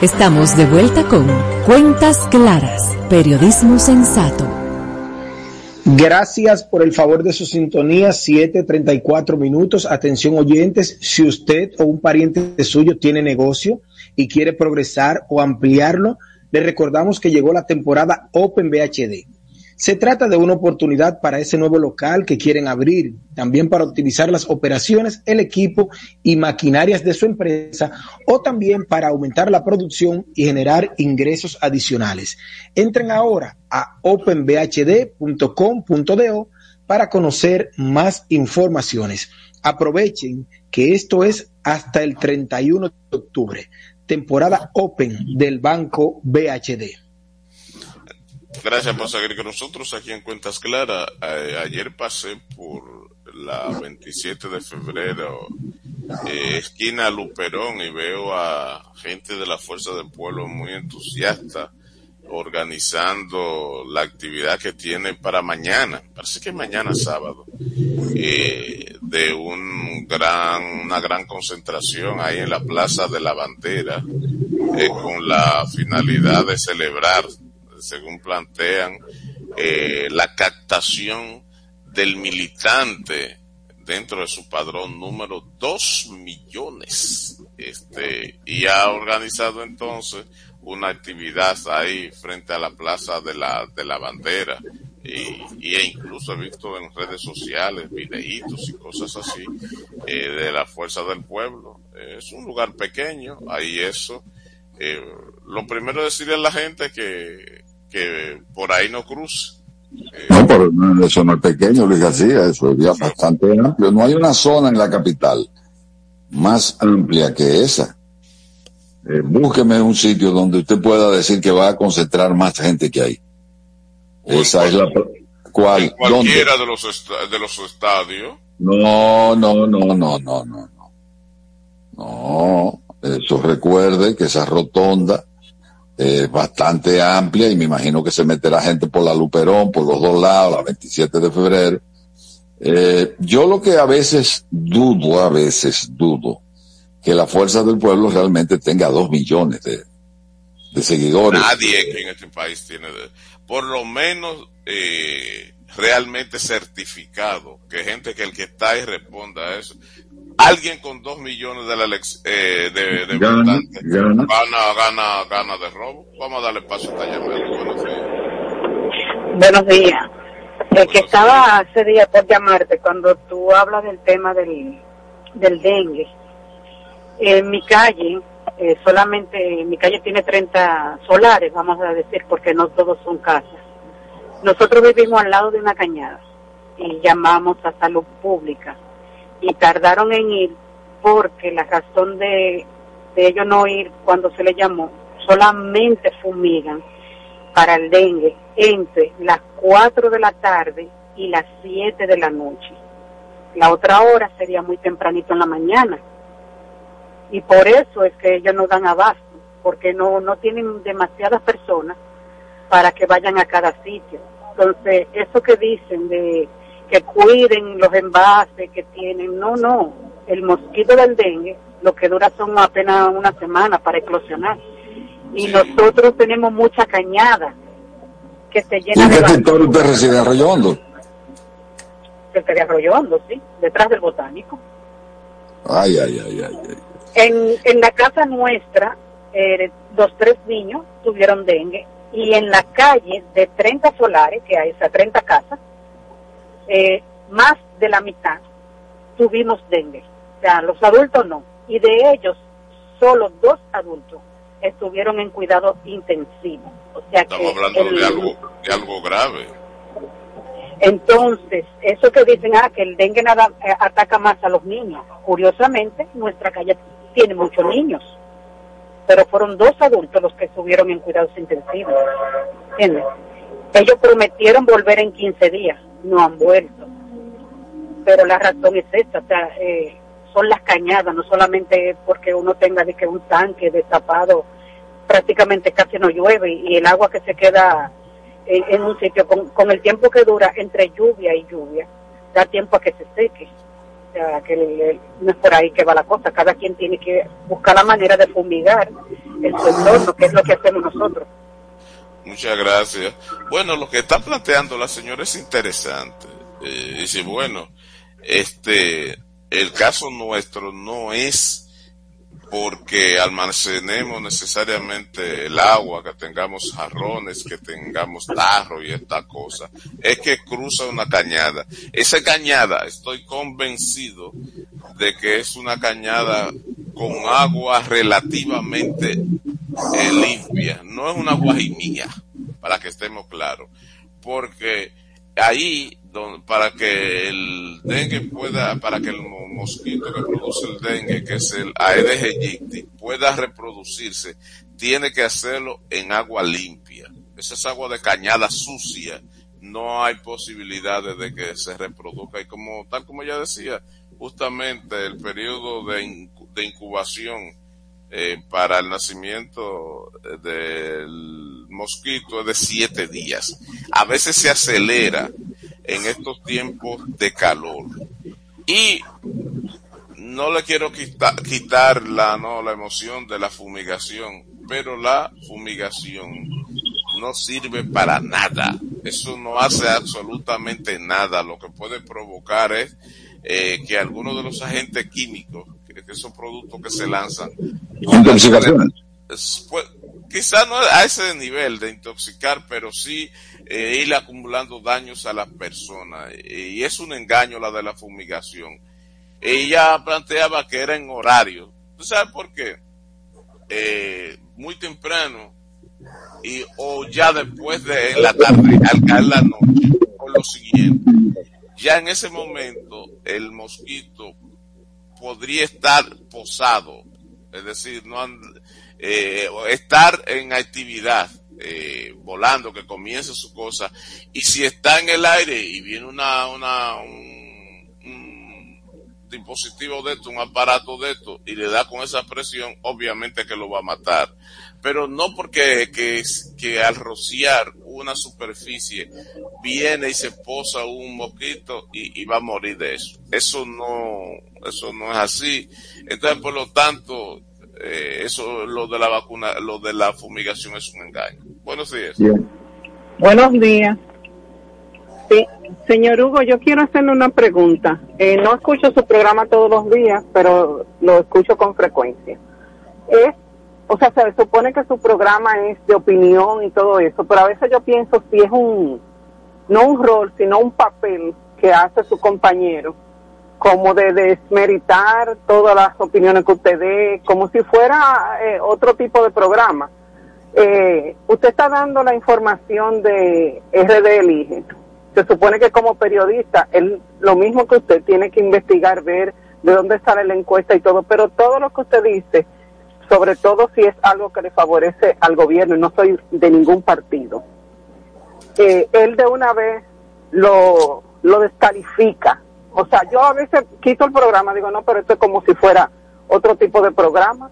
Estamos de vuelta con Cuentas Claras, Periodismo Sensato. Gracias por el favor de su sintonía, 7:34 minutos. Atención oyentes, si usted o un pariente suyo tiene negocio y quiere progresar o ampliarlo, le recordamos que llegó la temporada Open BHD. Se trata de una oportunidad para ese nuevo local que quieren abrir, también para optimizar las operaciones, el equipo y maquinarias de su empresa o también para aumentar la producción y generar ingresos adicionales. Entren ahora a openbhd.com.do para conocer más informaciones. Aprovechen que esto es hasta el 31 de octubre, temporada Open del Banco BHD. Gracias por seguir con nosotros aquí en Cuentas Claras. Eh, ayer pasé por la 27 de febrero, eh, esquina Luperón, y veo a gente de la Fuerza del Pueblo muy entusiasta organizando la actividad que tiene para mañana, parece que mañana sábado, eh, de un gran, una gran concentración ahí en la Plaza de la Bandera, con la finalidad de celebrar según plantean, eh, la captación del militante dentro de su padrón número dos millones. Este, y ha organizado entonces una actividad ahí frente a la plaza de la, de la bandera. Y, e incluso he visto en redes sociales videitos y cosas así eh, de la fuerza del pueblo. es un lugar pequeño, ahí eso. Eh, lo primero decirle a la gente que que por ahí no cruce. No, pero eso no es pequeño, Luis García, eso es ya bastante amplio. No hay una zona en la capital más amplia que esa. Eh, búsqueme un sitio donde usted pueda decir que va a concentrar más gente que hay. Esa es la... ¿Cuál? En cualquiera de los, de los estadios. No, no, no, no, no, no, no. No, eso recuerde que esa rotonda eh, bastante amplia y me imagino que se meterá gente por la Luperón, por los dos lados, la 27 de febrero. Eh, yo lo que a veces dudo, a veces dudo, que la fuerza del pueblo realmente tenga dos millones de, de seguidores. Nadie que en este país tiene, por lo menos eh, realmente certificado, que gente que el que está ahí responda a eso, alguien con dos millones de, la eh, de, de gana, votantes gana. gana, gana, de robo. Vamos a darle paso a esta llamada. Buenos días. Buenos días. El que estaba hace día por llamarte cuando tú hablas del tema del, del dengue. En mi calle, eh, solamente mi calle tiene 30 solares, vamos a decir, porque no todos son casas. Nosotros vivimos al lado de una cañada y llamamos a salud pública y tardaron en ir porque la razón de, de ellos no ir cuando se les llamó, solamente fumigan para el dengue entre las 4 de la tarde y las 7 de la noche. La otra hora sería muy tempranito en la mañana. Y por eso es que ellos no dan abasto, porque no, no tienen demasiadas personas para que vayan a cada sitio. Entonces, eso que dicen de que cuiden los envases que tienen. No, no. El mosquito del dengue lo que dura son apenas una semana para eclosionar. Y nosotros tenemos mucha cañada que se llena ¿En qué sector usted reside? ¿Arroyondo? Cerca de Arroyondo, sí. Detrás del botánico. Ay, ay, ay, ay. En, en la casa nuestra, eh, los tres niños tuvieron dengue. Y en la calle de 30 solares, que hay, esas 30 casas, eh, más de la mitad tuvimos dengue. O sea, los adultos no. Y de ellos, solo dos adultos estuvieron en cuidado intensivo. O sea Estamos hablando de, algo, de algo grave. Entonces, eso que dicen, ah, que el dengue nada eh, ataca más a los niños. Curiosamente, nuestra calle tiene muchos niños, pero fueron dos adultos los que estuvieron en cuidados intensivos. ¿Entiendes? Ellos prometieron volver en 15 días no han vuelto. Pero la razón es esta, o sea, eh, son las cañadas, no solamente porque uno tenga de que un tanque destapado, prácticamente casi no llueve y el agua que se queda en, un sitio con, con, el tiempo que dura entre lluvia y lluvia, da tiempo a que se seque. O sea, que no es por ahí que va la cosa, cada quien tiene que buscar la manera de fumigar el su entorno, que es lo que hacemos nosotros. Muchas gracias. Bueno, lo que está planteando la señora es interesante. Eh, dice, bueno, este, el caso nuestro no es porque almacenemos necesariamente el agua, que tengamos jarrones, que tengamos tarro y esta cosa. Es que cruza una cañada. Esa cañada, estoy convencido de que es una cañada con agua relativamente eh, limpia. No es una guajimía, para que estemos claros. Porque ahí para que el dengue pueda, para que el mosquito que produce el dengue, que es el Aedes aegypti, pueda reproducirse, tiene que hacerlo en agua limpia. Esa es agua de cañada sucia. No hay posibilidades de que se reproduzca. Y como, tal como ya decía, justamente el periodo de, de incubación eh, para el nacimiento del mosquito es de siete días. A veces se acelera en estos tiempos de calor. Y no le quiero quitar, la, no, la emoción de la fumigación, pero la fumigación no sirve para nada. Eso no hace absolutamente nada. Lo que puede provocar es eh, que algunos de los agentes químicos, que, esos productos que se lanzan, pues, quizás no a ese nivel de intoxicar, pero sí eh, ir acumulando daños a las personas. Y es un engaño la de la fumigación. Ella planteaba que era en horario. ¿Tú sabes por qué? Eh, muy temprano y o ya después de la tarde, al caer la noche, o lo siguiente. Ya en ese momento el mosquito podría estar posado, es decir, no eh, estar en actividad eh, volando, que comience su cosa, y si está en el aire y viene una, una, un, un dispositivo de esto, un aparato de esto, y le da con esa presión, obviamente que lo va a matar. Pero no porque que, que al rociar una superficie viene y se posa un mosquito y, y va a morir de eso. Eso no, eso no es así. Entonces, por lo tanto, eh, eso, lo de la vacuna, lo de la fumigación es un engaño. Buenos días. Buenos días. Sí, señor Hugo, yo quiero hacerle una pregunta. Eh, no escucho su programa todos los días, pero lo escucho con frecuencia. Es, o sea, se supone que su programa es de opinión y todo eso, pero a veces yo pienso si es un, no un rol, sino un papel que hace su compañero como de desmeritar todas las opiniones que usted dé, como si fuera eh, otro tipo de programa. Eh, usted está dando la información de RD Elige. Se supone que como periodista, él, lo mismo que usted tiene que investigar, ver de dónde sale la encuesta y todo, pero todo lo que usted dice, sobre todo si es algo que le favorece al gobierno, y no soy de ningún partido, eh, él de una vez lo, lo descalifica o sea, yo a veces quito el programa, digo, no, pero esto es como si fuera otro tipo de programa,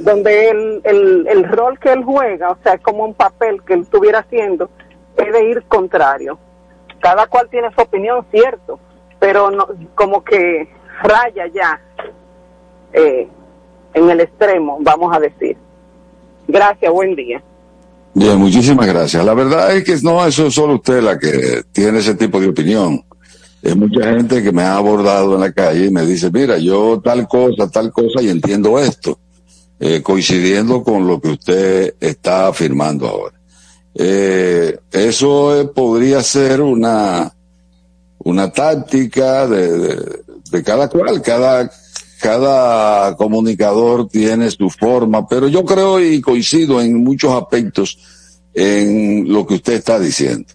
donde el, el, el rol que él juega, o sea, es como un papel que él estuviera haciendo, es de ir contrario. Cada cual tiene su opinión, cierto, pero no, como que raya ya eh, en el extremo, vamos a decir. Gracias, buen día. Bien, muchísimas gracias. La verdad es que no es solo usted la que tiene ese tipo de opinión es mucha gente que me ha abordado en la calle y me dice, mira, yo tal cosa, tal cosa y entiendo esto, eh, coincidiendo con lo que usted está afirmando ahora. Eh, eso eh, podría ser una, una táctica de, de, cada cual, cada, cada comunicador tiene su forma, pero yo creo y coincido en muchos aspectos en lo que usted está diciendo.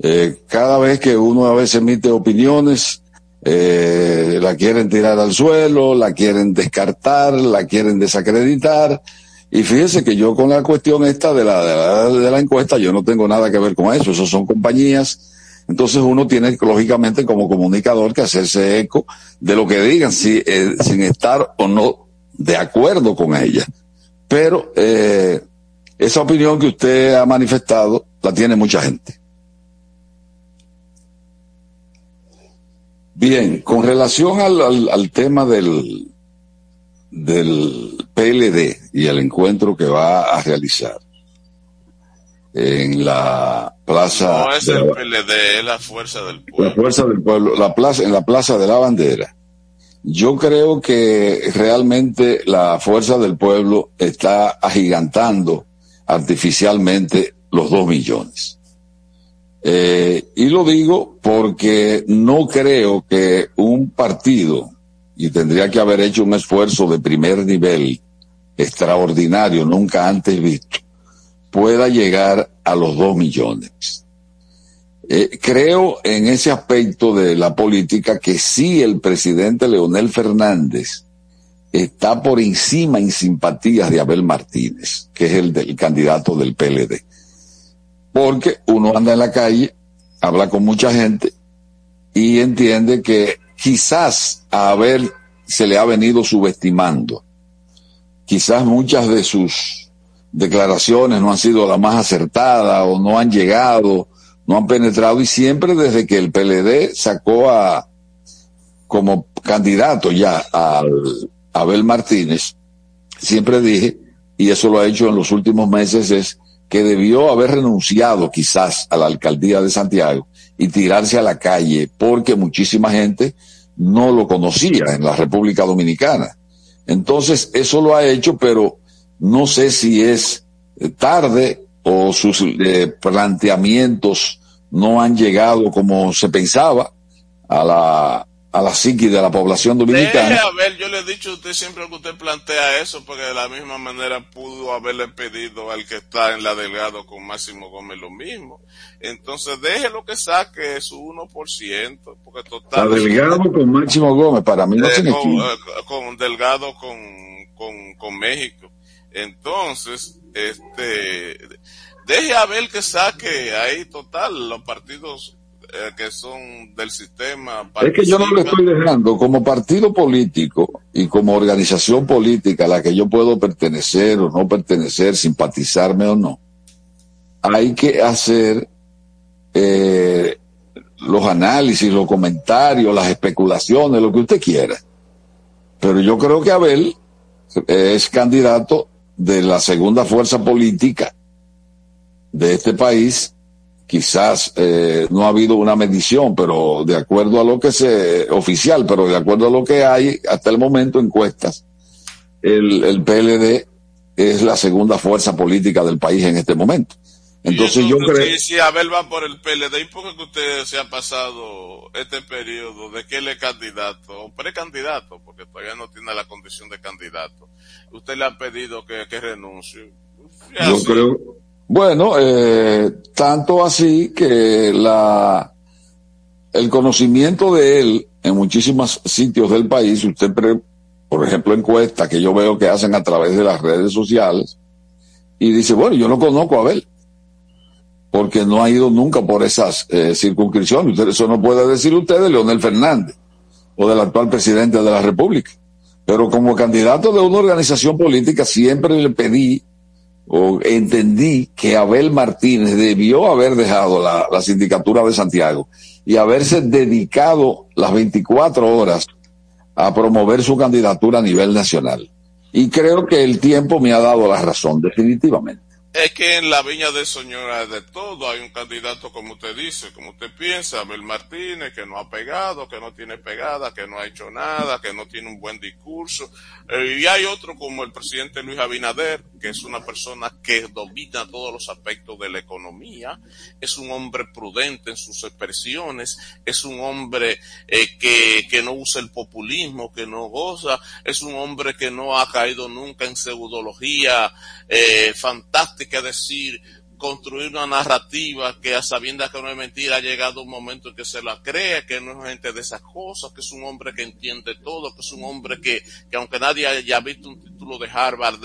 Eh, cada vez que uno a veces emite opiniones, eh, la quieren tirar al suelo, la quieren descartar, la quieren desacreditar. Y fíjese que yo con la cuestión esta de la, de la, encuesta, yo no tengo nada que ver con eso, eso son compañías. Entonces uno tiene, lógicamente, como comunicador, que hacerse eco de lo que digan, si, eh, sin estar o no de acuerdo con ella. Pero eh, esa opinión que usted ha manifestado la tiene mucha gente. Bien, con relación al, al, tema del, del PLD y el encuentro que va a realizar, en la plaza. No es el PLD, es la fuerza del pueblo. La fuerza del pueblo, la plaza, en la plaza de la bandera. Yo creo que realmente la fuerza del pueblo está agigantando artificialmente los dos millones. Eh, y lo digo porque no creo que un partido, y tendría que haber hecho un esfuerzo de primer nivel, extraordinario, nunca antes visto, pueda llegar a los dos millones. Eh, creo en ese aspecto de la política que sí el presidente Leonel Fernández está por encima en simpatías de Abel Martínez, que es el, del candidato del PLD. Porque uno anda en la calle, habla con mucha gente y entiende que quizás a Abel se le ha venido subestimando. Quizás muchas de sus declaraciones no han sido las más acertadas o no han llegado, no han penetrado y siempre desde que el PLD sacó a como candidato ya a Abel Martínez, siempre dije, y eso lo ha hecho en los últimos meses, es que debió haber renunciado quizás a la alcaldía de Santiago y tirarse a la calle porque muchísima gente no lo conocía en la República Dominicana. Entonces, eso lo ha hecho, pero no sé si es tarde o sus eh, planteamientos no han llegado como se pensaba a la, a la psiqui de la población dominicana. a ver, yo le he dicho a usted siempre que usted plantea eso, porque de la misma manera pudo haberle pedido al que está en la Delgado con Máximo Gómez lo mismo. Entonces déjelo que saque su 1%, porque total... La Delgado con Máximo Gómez, para mí no tiene con, eh, con Delgado con, con, con México. Entonces, este, deje a ver que saque ahí total los partidos eh, que son del sistema. Es que yo no lo estoy dejando como partido político y como organización política a la que yo puedo pertenecer o no pertenecer, simpatizarme o no. Hay que hacer eh, los análisis, los comentarios, las especulaciones, lo que usted quiera. Pero yo creo que Abel es candidato de la segunda fuerza política de este país, quizás eh, no ha habido una medición, pero de acuerdo a lo que se oficial, pero de acuerdo a lo que hay hasta el momento encuestas, el, el PLD es la segunda fuerza política del país en este momento. Entonces, yo creo... Si, si Abel va por el PLD, ¿y por qué usted se ha pasado este periodo de que él es candidato o precandidato? Porque todavía no tiene la condición de candidato. Usted le ha pedido que, que renuncie. Yo creo... Bueno, eh, tanto así que la el conocimiento de él en muchísimos sitios del país, usted, por ejemplo, encuestas que yo veo que hacen a través de las redes sociales, y dice, bueno, yo no conozco a Abel porque no ha ido nunca por esas eh, circunscripciones. eso no puede decir usted de Leonel Fernández o del actual presidente de la República. Pero como candidato de una organización política siempre le pedí o entendí que Abel Martínez debió haber dejado la, la sindicatura de Santiago y haberse dedicado las 24 horas a promover su candidatura a nivel nacional. Y creo que el tiempo me ha dado la razón, definitivamente. Es que en la viña de señora de todo. Hay un candidato, como usted dice, como usted piensa, Abel Martínez, que no ha pegado, que no tiene pegada, que no ha hecho nada, que no tiene un buen discurso. Eh, y hay otro como el presidente Luis Abinader, que es una persona que domina todos los aspectos de la economía, es un hombre prudente en sus expresiones, es un hombre eh, que, que no usa el populismo, que no goza, es un hombre que no ha caído nunca en pseudología eh, fantástica que decir, construir una narrativa que a sabiendas que no es mentira ha llegado un momento en que se la cree, que no es gente de esas cosas, que es un hombre que entiende todo, que es un hombre que, que aunque nadie haya visto un título de Harvard,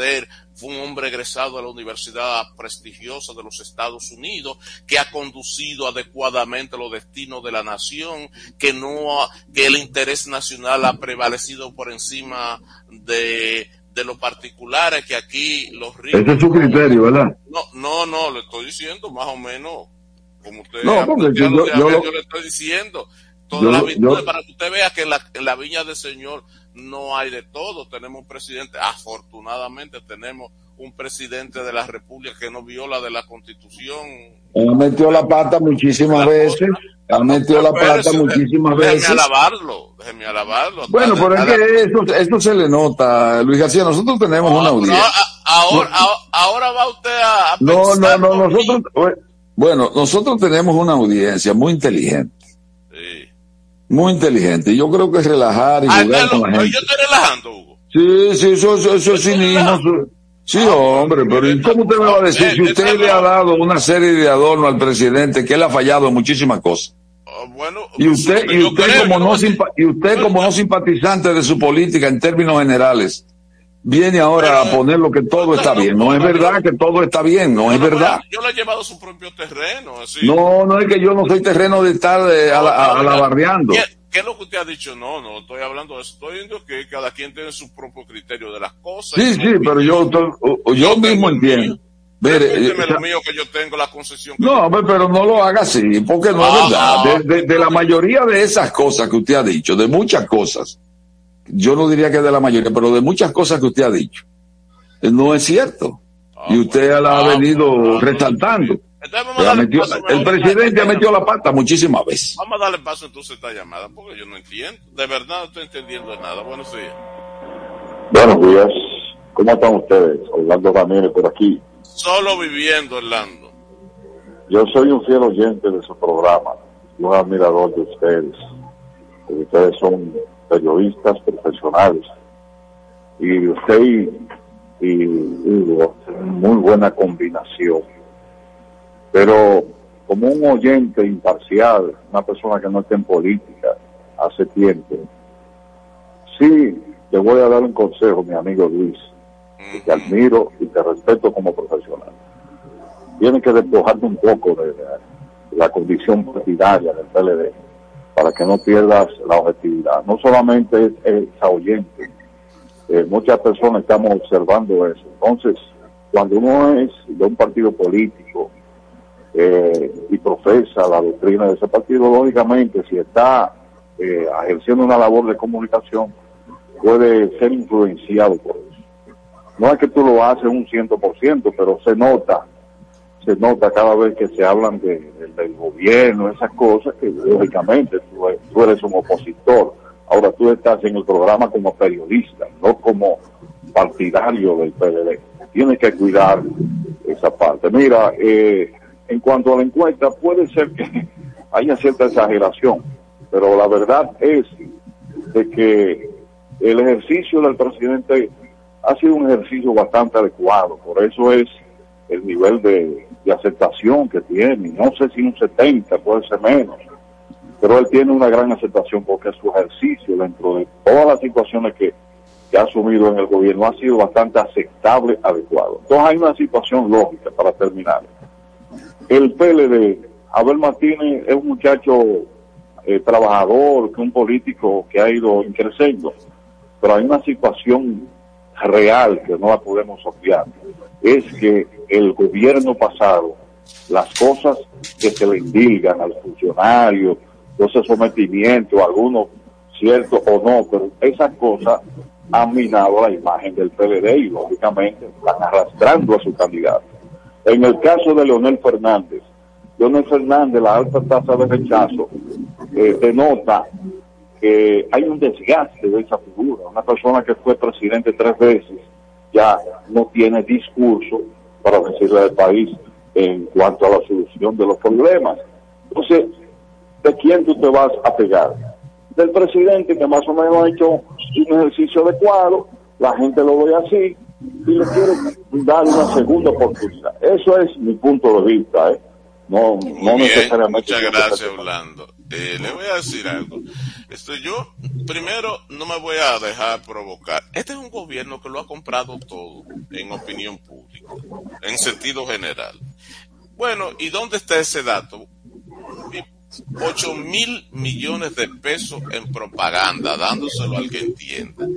fue un hombre egresado a la universidad prestigiosa de los Estados Unidos, que ha conducido adecuadamente los destinos de la nación, que no, que el interés nacional ha prevalecido por encima de, de lo particular es que aquí los ricos... Ese es su criterio, ¿verdad? No, no, no, le estoy diciendo más o menos como usted... No, porque yo, yo, yo, yo, le estoy diciendo. Toda la para que usted vea que en la, en la viña del Señor no hay de todo. Tenemos un presidente, afortunadamente tenemos un presidente de la República que no viola de la Constitución. Ha metido la pata muchísimas veces. Ha metido la pata muchísimas veces. Déjeme alabarlo, déjeme alabarlo. Bueno, pero es que eso, eso se le nota, Luis García. Nosotros tenemos una audiencia. ahora, ahora va usted a. no, no, no, nosotros. Bueno, nosotros tenemos una audiencia muy inteligente. Sí. Muy inteligente. Yo creo que es relajar y ah, jugar con la gente. Yo estoy relajando, Hugo. Sí, sí, eso, eso, eso es cinismo. Sí, hombre, pero ¿cómo usted me va a decir si usted le ha dado una serie de adornos al presidente que él ha fallado en muchísimas cosas? Bueno, y usted, y usted como no y usted como no simpatizante de su política en términos generales, viene ahora a poner lo que todo está bien. No es verdad que todo está bien, no es verdad. Yo le he llevado su propio terreno. Así. No, no es que yo no soy terreno de estar eh, a, la, barriando. ¿Qué, es lo que usted ha dicho? No, no estoy hablando de eso. Estoy diciendo que cada quien tiene su propio criterio de las cosas. Sí, sí, pero yo, yo, mismo entiendo. Mire, eh, lo mío que yo tengo la concesión. No, pero no lo haga así, porque no es ah, verdad. de la mayoría de esas cosas que usted ha dicho, de muchas cosas, yo no diría que de la mayoría, pero de muchas cosas que usted ha dicho, no es cierto. Ah, y usted la ha ah, el presidente ha metido la pata muchísimas veces. Vamos a darle paso entonces a esta llamada, porque yo no entiendo. De verdad no estoy entendiendo nada. Buenos días. Buenos días. ¿Cómo están ustedes? Orlando Ramírez por aquí. Solo viviendo, Orlando. Yo soy un fiel oyente de su programa, un admirador de ustedes. Ustedes son periodistas profesionales. Y usted y, Hugo, muy buena combinación. Pero como un oyente imparcial, una persona que no está en política hace tiempo, sí le voy a dar un consejo, mi amigo Luis, que te admiro y te respeto como profesional. Tiene que despojarte un poco de la condición partidaria del PLD para que no pierdas la objetividad. No solamente es, es oyente, eh, muchas personas estamos observando eso. Entonces, cuando uno es de un partido político eh, y profesa la doctrina de ese partido, lógicamente, si está eh, ejerciendo una labor de comunicación, puede ser influenciado por eso. No es que tú lo haces un ciento por ciento, pero se nota se nota cada vez que se hablan del gobierno, esas cosas, que lógicamente tú, eres un opositor. Ahora tú estás en el programa como periodista, no como partidario del PLD. Tienes que cuidar esa parte. Mira, eh, en cuanto a la encuesta, puede ser que (laughs) haya cierta exageración, pero la verdad es de que el ejercicio del presidente ha sido un ejercicio bastante adecuado. Por eso es el nivel de, aceptación que tiene. No sé si un 70, puede ser menos, pero él tiene una gran aceptación porque su ejercicio dentro de todas las situaciones que, ha asumido en el gobierno ha sido bastante aceptable, adecuado. Entonces hay una situación lógica para terminar. El PLD, Abel Martínez es un muchacho eh, trabajador, un político que ha ido creciendo, pero hay una situación real que no la podemos obviar es que el gobierno pasado, las cosas que se le indilgan al funcionario, ese sometimiento, algunos cierto o no, pero esas cosas han minado la imagen del PLD y lógicamente están arrastrando a su candidato. En el caso de Leonel Fernández, Leonel Fernández, la alta tasa de rechazo eh, denota que hay un desgaste de esa figura. Una persona que fue presidente tres veces, ya no tiene discurso para decirle al país en cuanto a la solución de los problemas. Entonces, ¿de quién tú te vas a pegar? Del presidente que más o menos ha hecho un ejercicio adecuado, la gente lo ve así y le quiere dar una segunda oportunidad. Eso es mi punto de vista, ¿eh? No, no necesariamente. Muchas gracias, Orlando. Eh, le voy a decir algo. Esto, yo, primero, no me voy a dejar provocar. Este es un gobierno que lo ha comprado todo en opinión pública, en sentido general. Bueno, ¿y dónde está ese dato? 8 mil millones de pesos en propaganda, dándoselo al que entienda.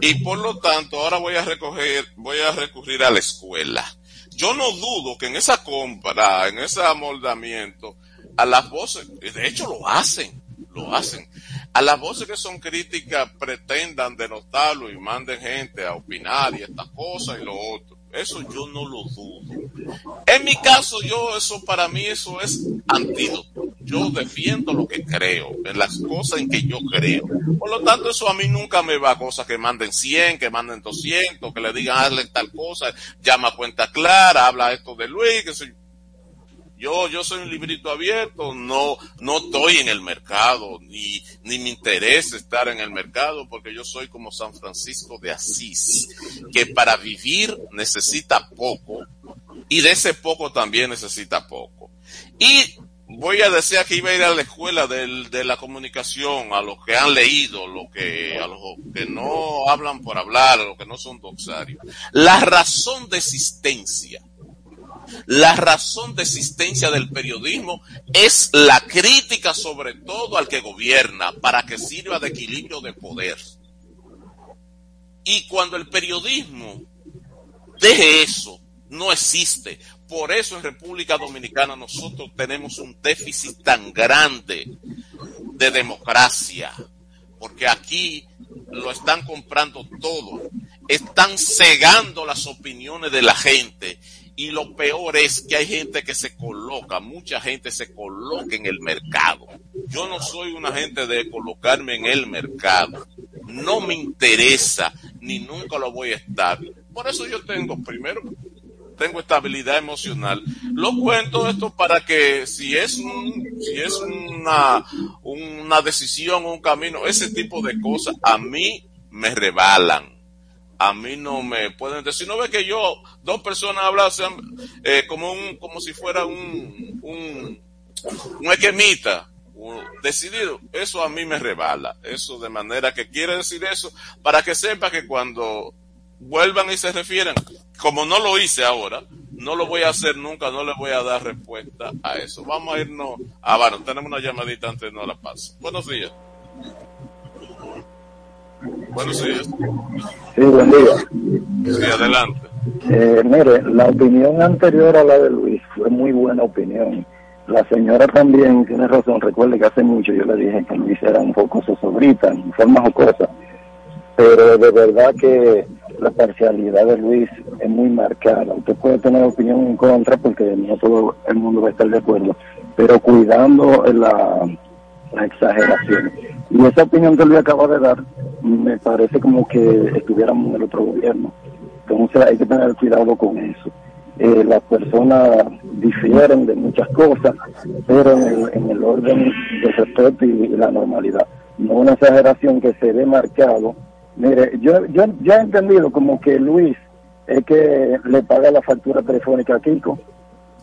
Y por lo tanto, ahora voy a recoger, voy a recurrir a la escuela. Yo no dudo que en esa compra, en ese amoldamiento, a las voces, de hecho lo hacen, lo hacen, a las voces que son críticas pretendan denotarlo y manden gente a opinar y estas cosas y lo otro. Eso yo no lo dudo. En mi caso, yo, eso para mí, eso es antídoto. Yo defiendo lo que creo, en las cosas en que yo creo. Por lo tanto, eso a mí nunca me va a cosas que manden 100, que manden 200, que le digan hazle tal cosa, llama a cuenta clara, habla esto de Luis, que soy yo, yo soy un librito abierto, no, no estoy en el mercado, ni, ni me interesa estar en el mercado, porque yo soy como San Francisco de Asís, que para vivir necesita poco, y de ese poco también necesita poco. Y voy a decir que iba a ir a la escuela de, de la comunicación, a los que han leído, lo que, a los que no hablan por hablar, a los que no son doxarios. La razón de existencia la razón de existencia del periodismo es la crítica sobre todo al que gobierna para que sirva de equilibrio de poder. Y cuando el periodismo deje eso, no existe. Por eso en República Dominicana nosotros tenemos un déficit tan grande de democracia, porque aquí lo están comprando todo, están cegando las opiniones de la gente y lo peor es que hay gente que se coloca, mucha gente se coloca en el mercado. Yo no soy una gente de colocarme en el mercado. No me interesa, ni nunca lo voy a estar. Por eso yo tengo, primero, tengo estabilidad emocional. Lo cuento esto para que si es un, si es una, una decisión, un camino, ese tipo de cosas, a mí me rebalan a mí no me pueden decir, no ve que yo, dos personas hablan eh, como un, como si fuera un, un, un esquemita decidido, eso a mí me rebala, eso de manera que quiere decir eso, para que sepa que cuando vuelvan y se refieran, como no lo hice ahora, no lo voy a hacer nunca, no le voy a dar respuesta a eso. Vamos a irnos a, bueno, tenemos una llamadita antes de no la paso. Buenos días. Buenos días. Sí, buen día. Sí, adelante. Eh, mire, la opinión anterior a la de Luis fue muy buena opinión. La señora también tiene razón. Recuerde que hace mucho yo le dije que Luis era un poco sobrita, en forma jocosa. Pero de verdad que la parcialidad de Luis es muy marcada. Usted puede tener opinión en contra porque no todo el mundo va a estar de acuerdo, pero cuidando la la exageración. Y esa opinión que Luis acaba de dar me parece como que estuviéramos en el otro gobierno. Entonces hay que tener cuidado con eso. Eh, las personas difieren de muchas cosas, pero en el, orden del respeto y, la normalidad. No una exageración que se ve marcado. Mire, yo, yo, yo he entendido como que Luis es que le paga la factura telefónica a Kiko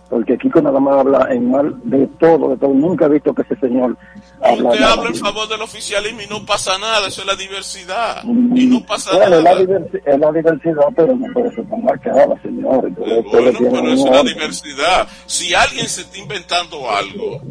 porque Kiko nada más habla en mal de todo, de todo. Nunca he visto que ese señor habla. Usted habla en favor del oficialismo y no pasa nada, eso es la diversidad. y no pasa nada. Es la, es la diversidad, pero no puede ser tan marcada, señor. bueno, pero eso es la diversidad. Si alguien se está inventando algo,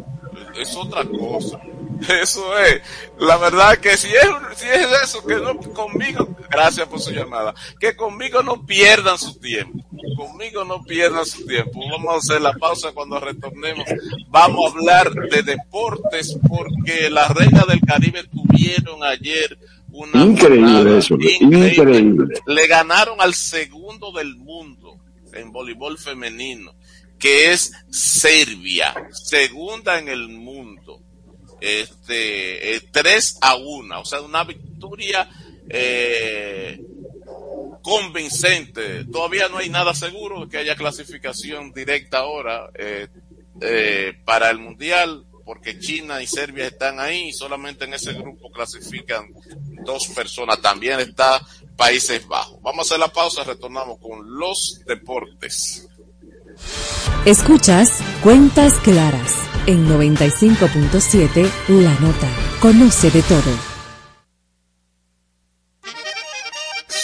es otra cosa. (laughs) Eso es. La verdad que si es, si es eso, que no conmigo, gracias por su llamada, que conmigo no pierdan su tiempo. Conmigo no pierdan su tiempo. Vamos a hacer la pausa cuando retornemos. Vamos a hablar de deportes porque las Reinas del Caribe tuvieron ayer una increíble eso, increíble. Le ganaron al segundo del mundo en voleibol femenino, que es Serbia, segunda en el mundo este, eh, 3 a 1, o sea, una victoria eh, convincente. Todavía no hay nada seguro de que haya clasificación directa ahora eh, eh, para el Mundial, porque China y Serbia están ahí y solamente en ese grupo clasifican dos personas. También está Países Bajos. Vamos a hacer la pausa, retornamos con los deportes. Escuchas Cuentas Claras en 95.7 La Nota. Conoce de todo.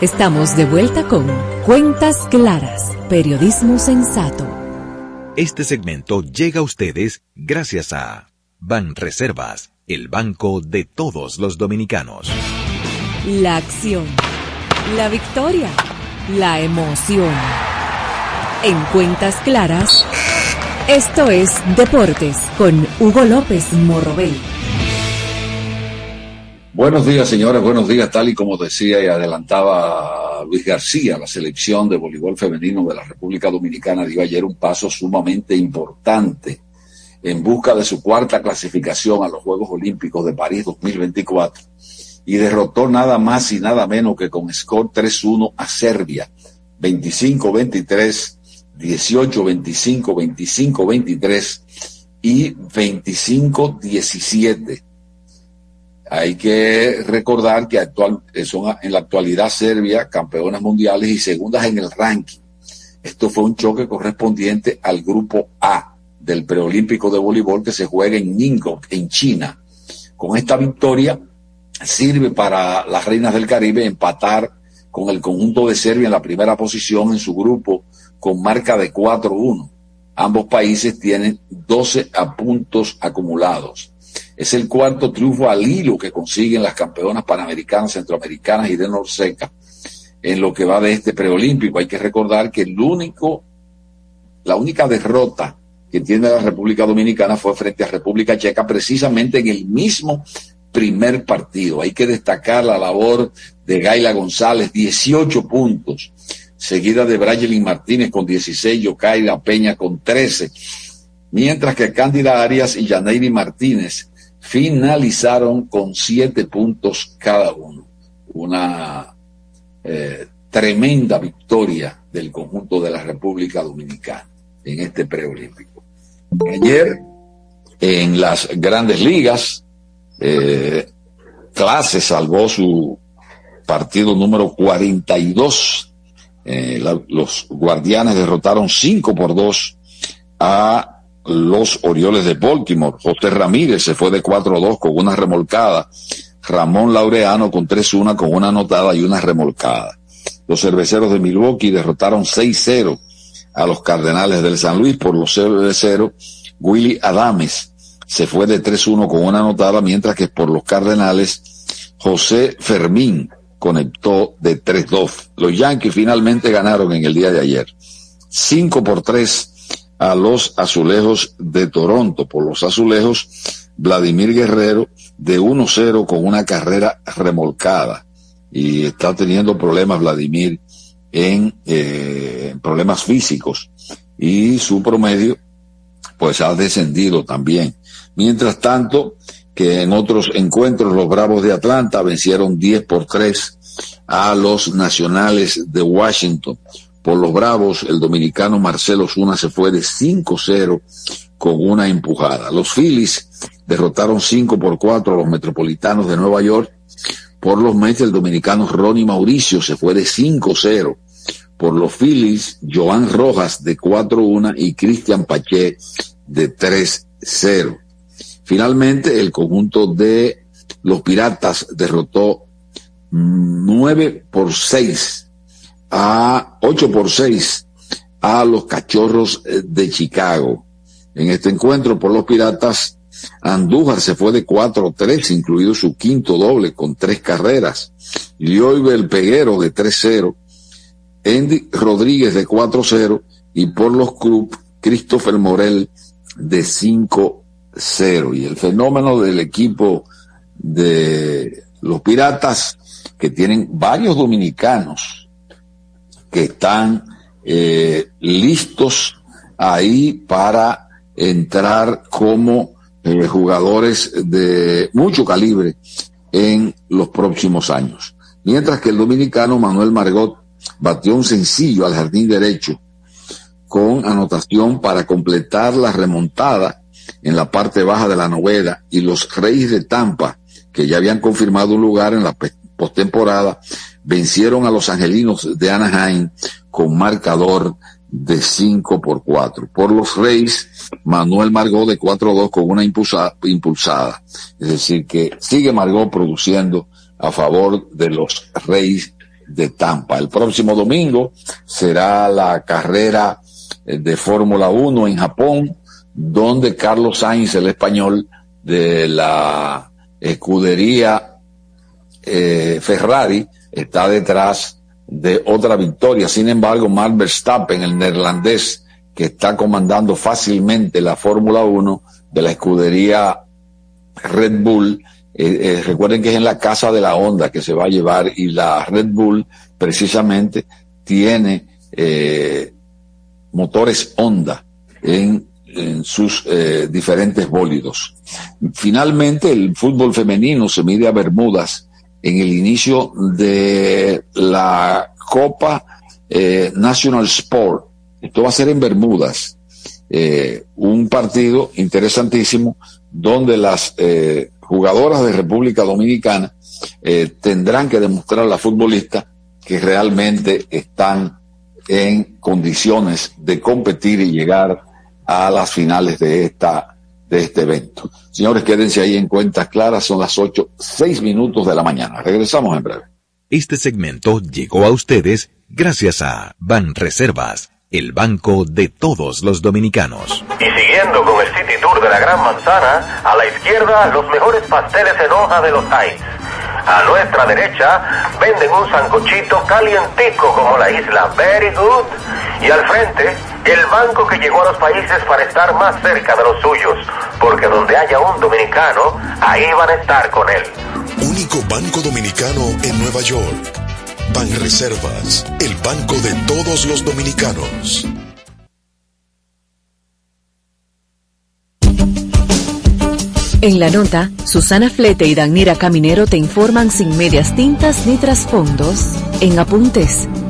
Estamos de vuelta con Cuentas Claras, Periodismo Sensato. Este segmento llega a ustedes gracias a Banreservas, el banco de todos los dominicanos. La acción, la victoria, la emoción. En Cuentas Claras, esto es Deportes con Hugo López Morrobel. Buenos días, señores. Buenos días. Tal y como decía y adelantaba Luis García, la selección de voleibol femenino de la República Dominicana dio ayer un paso sumamente importante en busca de su cuarta clasificación a los Juegos Olímpicos de París 2024 y derrotó nada más y nada menos que con score 3-1 a Serbia, 25-23, 18-25, 25-23 y 25-17 hay que recordar que actual, son en la actualidad Serbia campeonas mundiales y segundas en el ranking. Esto fue un choque correspondiente al grupo A del preolímpico de voleibol que se juega en Ningbo, en China. Con esta victoria sirve para las reinas del Caribe empatar con el conjunto de Serbia en la primera posición en su grupo con marca de 4-1. Ambos países tienen 12 puntos acumulados. Es el cuarto triunfo al hilo que consiguen las campeonas panamericanas, centroamericanas y de Norseca en lo que va de este preolímpico. Hay que recordar que la única derrota que tiene la República Dominicana fue frente a República Checa, precisamente en el mismo primer partido. Hay que destacar la labor de Gaila González, 18 puntos, seguida de Brayelin Martínez con 16, Yokaira Peña con 13, mientras que Cándida Arias y Yaneiri Martínez finalizaron con siete puntos cada uno. Una eh, tremenda victoria del conjunto de la República Dominicana en este preolímpico. Ayer, en las grandes ligas, eh, Clase salvó su partido número 42. Eh, los guardianes derrotaron 5 por 2 a los Orioles de Baltimore. José Ramírez se fue de 4-2 con una remolcada. Ramón Laureano con 3-1 con una anotada y una remolcada. Los cerveceros de Milwaukee derrotaron 6-0 a los Cardenales del San Luis por los cerveceros. Willy Adames se fue de 3-1 con una anotada, mientras que por los Cardenales José Fermín conectó de 3-2. Los Yankees finalmente ganaron en el día de ayer. 5 por 3 a los azulejos de Toronto. Por los azulejos, Vladimir Guerrero de 1-0 con una carrera remolcada. Y está teniendo problemas Vladimir en eh, problemas físicos. Y su promedio, pues ha descendido también. Mientras tanto, que en otros encuentros los Bravos de Atlanta vencieron 10 por 3 a los Nacionales de Washington. Por los Bravos, el dominicano Marcelo Zuna se fue de 5-0 con una empujada. Los Phillies derrotaron 5 por 4 a los Metropolitanos de Nueva York. Por los Mets, el dominicano Ronnie Mauricio se fue de 5-0. Por los Phillies, Joan Rojas de 4-1 y Cristian Pache de 3-0. Finalmente, el conjunto de los Piratas derrotó 9 por 6 a 8 por 6 a los cachorros eh, de Chicago. En este encuentro por los Piratas, Andújar se fue de 4-3, incluido su quinto doble con tres carreras. Lioibel Peguero de 3-0, Andy Rodríguez de 4-0 y por los Club Christopher Morel de 5-0. Y el fenómeno del equipo de los Piratas, que tienen varios dominicanos que están eh, listos ahí para entrar como eh, jugadores de mucho calibre en los próximos años. Mientras que el dominicano Manuel Margot batió un sencillo al jardín derecho con anotación para completar la remontada en la parte baja de la novela y los Reyes de Tampa, que ya habían confirmado un lugar en la postemporada, vencieron a los Angelinos de Anaheim con marcador de 5 por 4. Por los Reyes, Manuel Margot de 4-2 con una impulsada. Es decir, que sigue Margot produciendo a favor de los Reyes de Tampa. El próximo domingo será la carrera eh, de Fórmula 1 en Japón, donde Carlos Sainz, el español de la escudería eh, Ferrari, está detrás de otra victoria. Sin embargo, Mark Verstappen, el neerlandés, que está comandando fácilmente la Fórmula 1 de la escudería Red Bull, eh, eh, recuerden que es en la casa de la Honda que se va a llevar y la Red Bull precisamente tiene motores Honda en, en sus diferentes bólidos. Finalmente, el fútbol femenino se mide a Bermudas en el inicio de la Copa National Sport. Esto va a ser en Bermudas. un partido interesantísimo donde las eh, jugadoras de República Dominicana eh, tendrán que demostrar a la futbolista que realmente están en condiciones de competir y llegar a las finales de esta de este evento. Señores, quédense ahí en cuentas claras, son las ocho, seis minutos de la mañana. Regresamos en breve. Este segmento llegó a ustedes gracias a Ban Reservas el banco de todos los dominicanos. Y siguiendo con el City Tour de la Gran Manzana, a la izquierda los mejores pasteles en hoja de los Heights. A nuestra derecha venden un sancochito calientico como la isla Very Good. Y al frente, el banco que llegó a los países para estar más cerca de los suyos. Porque donde haya un dominicano, ahí van a estar con él. Único banco dominicano en Nueva York. Ban Reservas, el banco de todos los dominicanos. En la nota, Susana Flete y Danira Caminero te informan sin medias tintas ni trasfondos. En apuntes,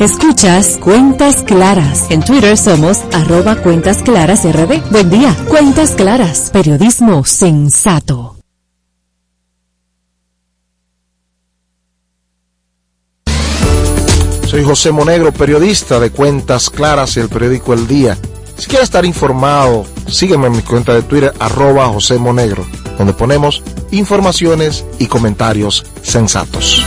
Escuchas Cuentas Claras. En Twitter somos arroba Cuentas Claras RD. Buen día. Cuentas Claras. Periodismo sensato. Soy José Monegro, periodista de Cuentas Claras y el periódico El Día. Si quieres estar informado, sígueme en mi cuenta de Twitter, arroba José Monegro, donde ponemos informaciones y comentarios sensatos.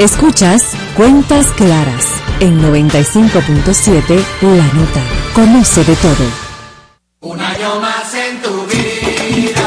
Escuchas Cuentas Claras en 95.7 La Nota. Conoce de todo. Un año más en tu vida.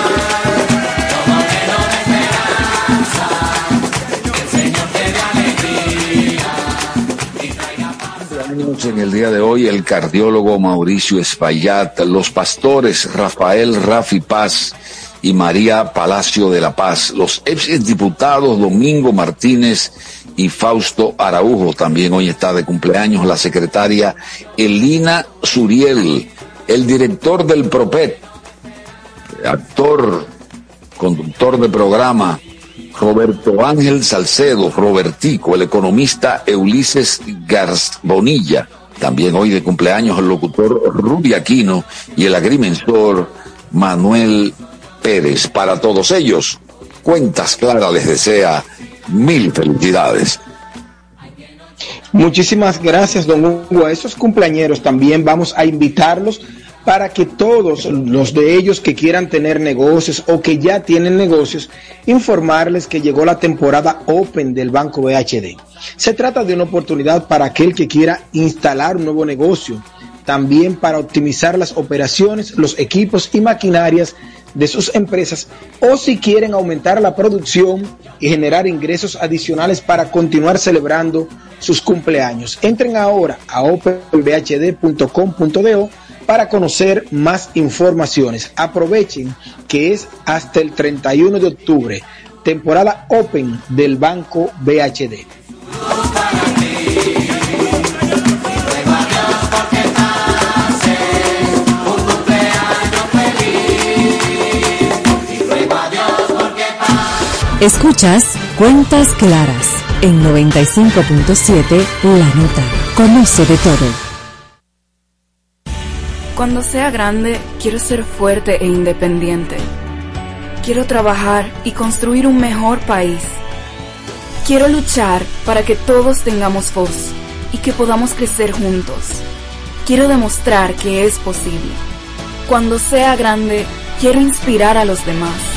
En el día de hoy, el cardiólogo Mauricio Espaillat, los pastores Rafael Rafi Paz y María Palacio de la Paz, los ex diputados Domingo Martínez y Fausto Araujo, también hoy está de cumpleaños la secretaria Elina Suriel, el director del PROPET, actor, conductor de programa, Roberto Ángel Salcedo, Robertico, el economista Ulises Bonilla, También hoy de cumpleaños el locutor Rudy Aquino y el agrimensor Manuel Para todos ellos, Cuentas Claras les desea mil felicidades. Muchísimas gracias, don Hugo. A esos cumpleañeros también vamos a invitarlos para que todos los de ellos que quieran tener negocios o que ya tienen negocios, informarles que llegó la temporada Open del Banco BHD. Se trata de una oportunidad para aquel que quiera instalar un nuevo negocio, también para optimizar las operaciones, los equipos y maquinarias de sus empresas o si quieren aumentar la producción y generar ingresos adicionales para continuar celebrando sus cumpleaños. Entren ahora a openbhd.com.do para conocer más informaciones. Aprovechen que es hasta el 31 de octubre, temporada Open del Banco BHD. Escuchas Cuentas Claras en 95.7 La Nota. Conoce de todo. Cuando sea grande, quiero ser fuerte e independiente. Quiero trabajar y construir un mejor país. Quiero luchar para que todos tengamos voz y que podamos crecer juntos. Quiero demostrar que es posible. Cuando sea grande, quiero inspirar a los demás.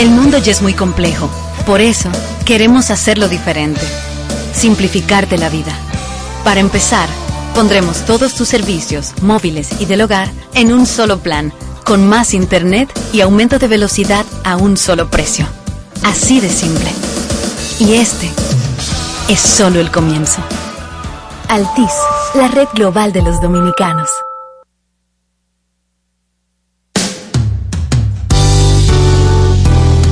El mundo ya es muy complejo. Por eso, queremos hacerlo diferente. Simplificarte la vida. Para empezar, pondremos todos tus servicios, móviles y del hogar, en un solo plan, con más internet y aumento de velocidad a un solo precio. Así de simple. Y este es solo el comienzo. Altis, la red global de los dominicanos.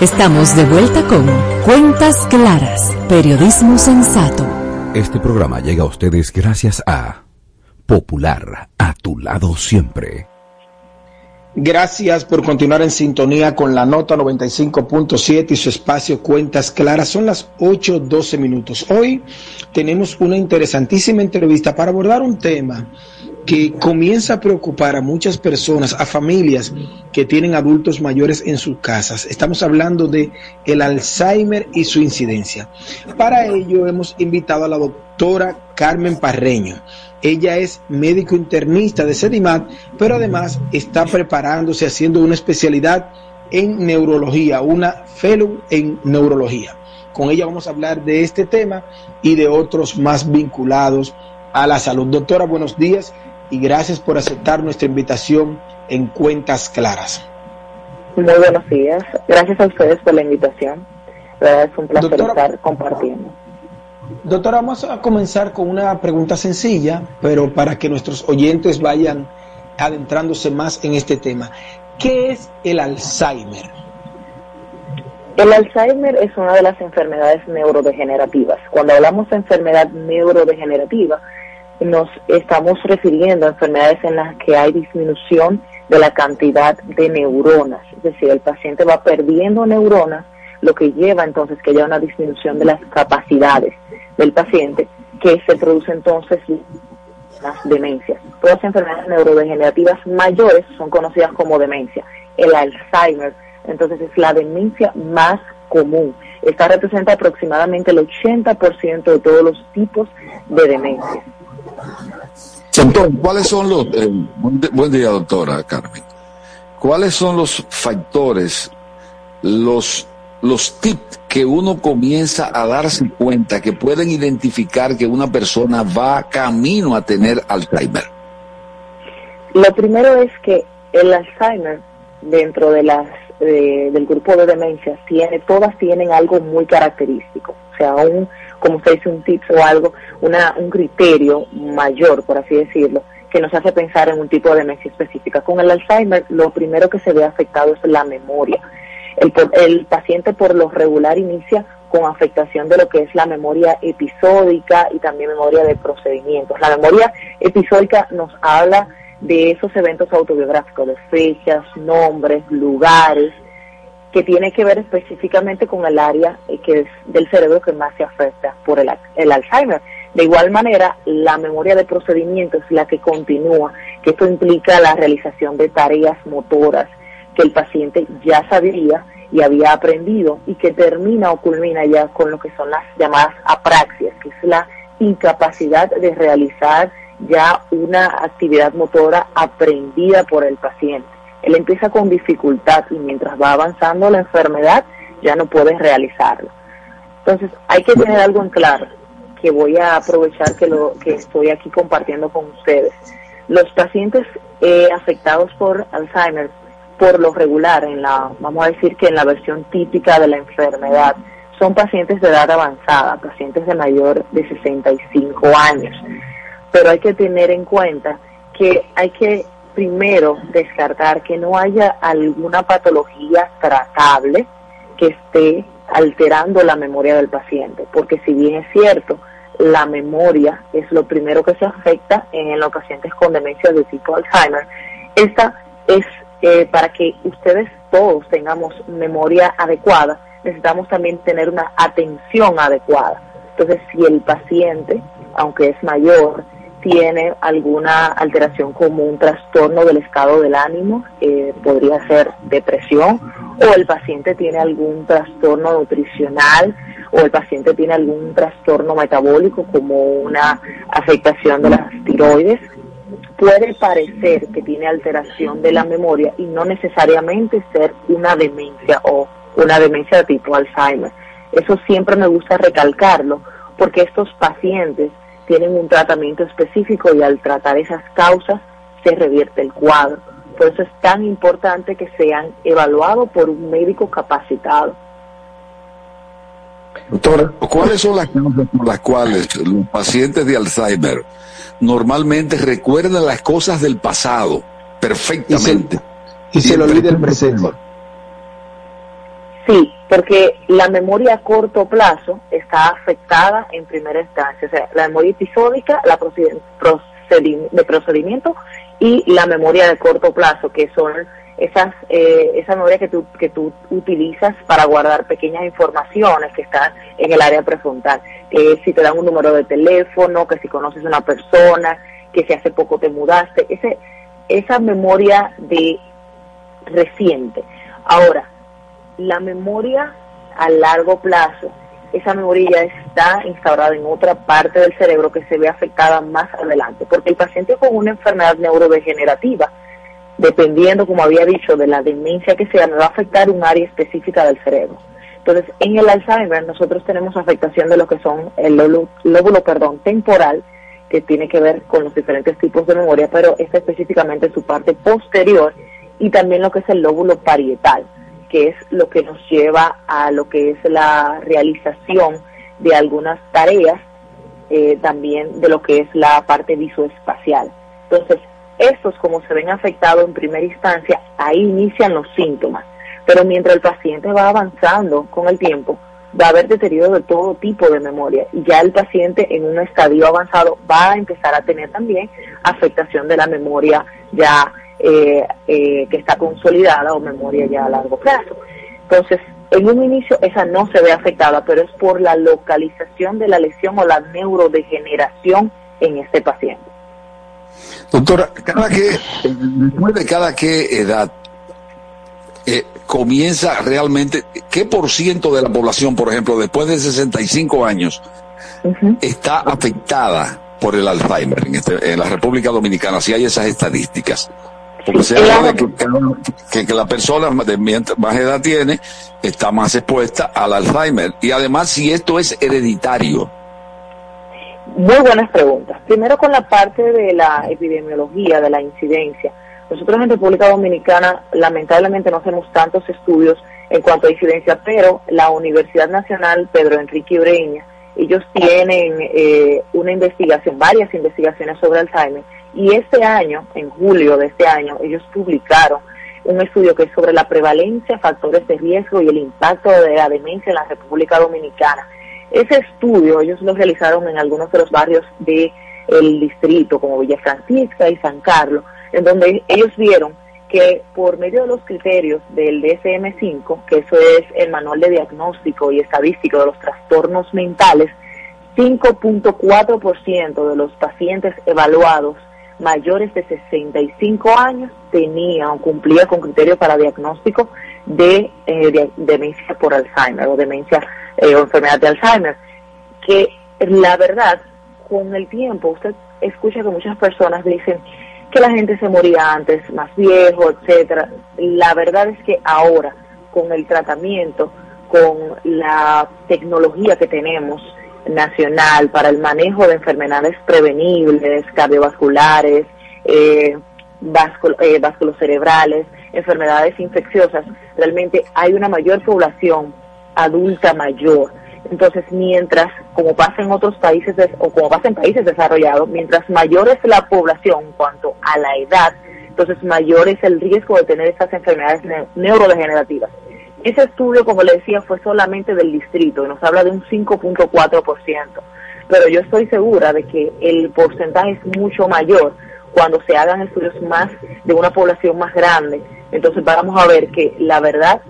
Estamos de vuelta con Cuentas Claras, Periodismo Sensato. Este programa llega a ustedes gracias a Popular, a tu lado siempre. Gracias por continuar en sintonía con la nota 95.7 y su espacio Cuentas Claras. Son las 8.12 minutos. Hoy tenemos una interesantísima entrevista para abordar un tema que comienza a preocupar a muchas personas, a familias que tienen adultos mayores en sus casas. Estamos hablando de el Alzheimer y su incidencia. Para ello hemos invitado a la doctora Carmen Parreño. Ella es médico internista de SEDIMAT, pero además está preparándose haciendo una especialidad en neurología, una fellow en neurología. Con ella vamos a hablar de este tema y de otros más vinculados a la salud. Doctora, buenos días y gracias por aceptar nuestra invitación en Cuentas Claras. Muy buenos días. Gracias a ustedes por la invitación. es un placer estar compartiendo. Doctora, vamos a comenzar con una pregunta sencilla, pero para que nuestros oyentes vayan adentrándose más en este tema. ¿Qué es el Alzheimer? El Alzheimer es una de las enfermedades neurodegenerativas. Cuando hablamos de enfermedad neurodegenerativa, nos estamos refiriendo a enfermedades en las que hay disminución de la cantidad de neuronas, es decir, el paciente va perdiendo neuronas, lo que lleva entonces que haya una disminución de las capacidades del paciente, que se produce entonces las demencias. Todas las enfermedades neurodegenerativas mayores son conocidas como demencia. El Alzheimer, entonces, es la demencia más común. Esta representa aproximadamente el 80% de todos los tipos de demencia. Doctor, ¿cuáles son los... eh, buen, buen día, doctora Carmen. ¿Cuáles son los factores, los, los tips que uno comienza a darse cuenta que pueden identificar que una persona va camino a tener Alzheimer? Lo primero es que el Alzheimer, dentro de las eh, del grupo de demencias, tiene, todas tienen algo muy característico. O sea, un, como usted dice, un tips o algo, una, un criterio mayor, por así decirlo, que nos hace pensar en un tipo de demencia específica. Con el Alzheimer, lo primero que se ve afectado es la memoria. El, el paciente por lo regular inicia con afectación de lo que es la memoria episódica y también memoria de procedimientos. La memoria episódica nos habla de esos eventos autobiográficos, de fechas, nombres, lugares, que tiene que ver específicamente con el área eh, que es del cerebro que más se afecta por el, el Alzheimer. De igual manera, la memoria de procedimiento es la que continúa, que esto implica la realización de tareas motoras que el paciente ya sabía y había aprendido y que termina o culmina ya con lo que son las llamadas apraxias, que es la incapacidad de realizar ya una actividad motora aprendida por el paciente. Él empieza con dificultad y mientras va avanzando la enfermedad ya no puede realizarlo. Entonces hay que tener algo en claro, que voy a aprovechar que lo que estoy aquí compartiendo con ustedes. Los pacientes eh, afectados por Alzheimer, por lo regular, en la, vamos a decir que en la versión típica de la enfermedad, son pacientes de edad avanzada, pacientes de mayor de 65 años. Pero hay que tener en cuenta que hay que primero descartar que no haya alguna patología tratable que esté alterando la memoria del paciente, porque si bien es cierto, la memoria es lo primero que se afecta en los pacientes con demencia de tipo Alzheimer, esta es eh, para que ustedes todos tengamos memoria adecuada, necesitamos también tener una atención adecuada. Entonces, si el paciente, aunque es mayor, tiene alguna alteración como un trastorno del estado del ánimo, eh, podría ser depresión, o el paciente tiene algún trastorno nutricional, o el paciente tiene algún trastorno metabólico como una afectación de las tiroides, puede parecer que tiene alteración de la memoria y no necesariamente ser una demencia o una demencia de tipo Alzheimer. Eso siempre me gusta recalcarlo porque estos pacientes tienen un tratamiento específico y al tratar esas causas se revierte el cuadro. Por eso es tan importante que sean evaluados por un médico capacitado. Doctora, ¿cuáles son las causas por las cuales los pacientes de Alzheimer normalmente recuerdan las cosas del pasado perfectamente? Y se le olvida el presente. Sí, porque la memoria a corto plazo está afectada en primera instancia, o sea, la memoria episódica, la procedi- procedi- de procedimiento y la memoria de corto plazo, que son esas eh, esa memoria que tú que tú utilizas para guardar pequeñas informaciones que están en el área prefrontal, que si te dan un número de teléfono, que si conoces a una persona, que si hace poco te mudaste, ese esa memoria de reciente. Ahora, la memoria a largo plazo, esa memoria ya está instaurada en otra parte del cerebro que se ve afectada más adelante, porque el paciente con una enfermedad neurodegenerativa, dependiendo, como había dicho, de la demencia que sea, me va a afectar un área específica del cerebro. Entonces, en el Alzheimer nosotros tenemos afectación de lo que son el lóbulo, lóbulo, perdón, temporal, que tiene que ver con los diferentes tipos de memoria, pero esta específicamente en su parte posterior, y también lo que es el lóbulo parietal, que es lo que nos lleva a lo que es la realización de algunas tareas, eh, también de lo que es la parte visoespacial. Entonces, estos como se ven afectados en primera instancia, ahí inician los síntomas, pero mientras el paciente va avanzando con el tiempo, va a haber deterioro de todo tipo de memoria y ya el paciente en un estadio avanzado va a empezar a tener también afectación de la memoria ya eh, eh, que está consolidada o memoria ya a largo plazo. Entonces, en un inicio esa no se ve afectada, pero es por la localización de la lesión o la neurodegeneración en este paciente. Doctora, cada que, después de cada qué edad eh, comienza realmente, ¿qué por ciento de la población, por ejemplo, después de 65 años, está afectada por el Alzheimer en, este, en la República Dominicana? Si hay esas estadísticas. Porque se habla de que, que, la persona de mientras más edad tiene está más expuesta al Alzheimer. Y además, si esto es hereditario. Muy buenas preguntas. Primero con la parte de la epidemiología, de la incidencia. Nosotros en República Dominicana lamentablemente no hacemos tantos estudios en cuanto a incidencia, pero la Universidad Nacional Pedro Enrique Ureña, ellos tienen eh, una investigación, varias investigaciones sobre Alzheimer, y este año, en julio de este año, ellos publicaron un estudio que es sobre la prevalencia, factores de riesgo y el impacto de la demencia en la República Dominicana. Ese estudio ellos lo realizaron en algunos de los barrios del distrito, como Villa Francisca y San Carlos, en donde ellos vieron que por medio de los criterios del DSM-5, que eso es el manual de diagnóstico y estadístico de los trastornos mentales, 5.4% de los pacientes evaluados mayores de 65 años tenían o cumplían con criterios para diagnóstico de, eh, demencia por Alzheimer o demencia eh, o enfermedad de Alzheimer. Que la verdad, con el tiempo, usted escucha que muchas personas dicen que la gente se moría antes, más viejo, etcétera. La verdad es que ahora, con el tratamiento, con la tecnología que tenemos, nacional para el manejo de enfermedades prevenibles, cardiovasculares, eh, eh, vasculocerebrales, enfermedades infecciosas, realmente hay una mayor población adulta mayor. Entonces, mientras, como pasa en otros países o como pasa en países desarrollados, mientras mayor es la población en cuanto a la edad, entonces mayor es el riesgo de tener estas enfermedades neurodegenerativas. Ese estudio, como le decía, fue solamente del distrito y nos habla de un 5.4%, pero yo estoy segura de que el porcentaje es mucho mayor cuando se hagan estudios más de una población más grande. Entonces vamos a ver que la verdad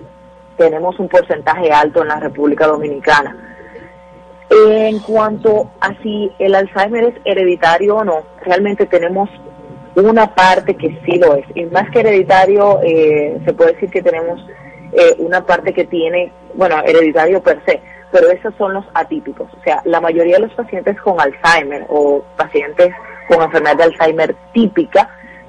tenemos un porcentaje alto en la República Dominicana. En cuanto a si el Alzheimer es hereditario o no, realmente tenemos una parte que sí lo es. Y más que hereditario, eh, se puede decir que tenemos eh, una parte que tiene, bueno, hereditario per se, pero esos son los atípicos. O sea, la mayoría de los pacientes con Alzheimer o pacientes con enfermedad de Alzheimer típica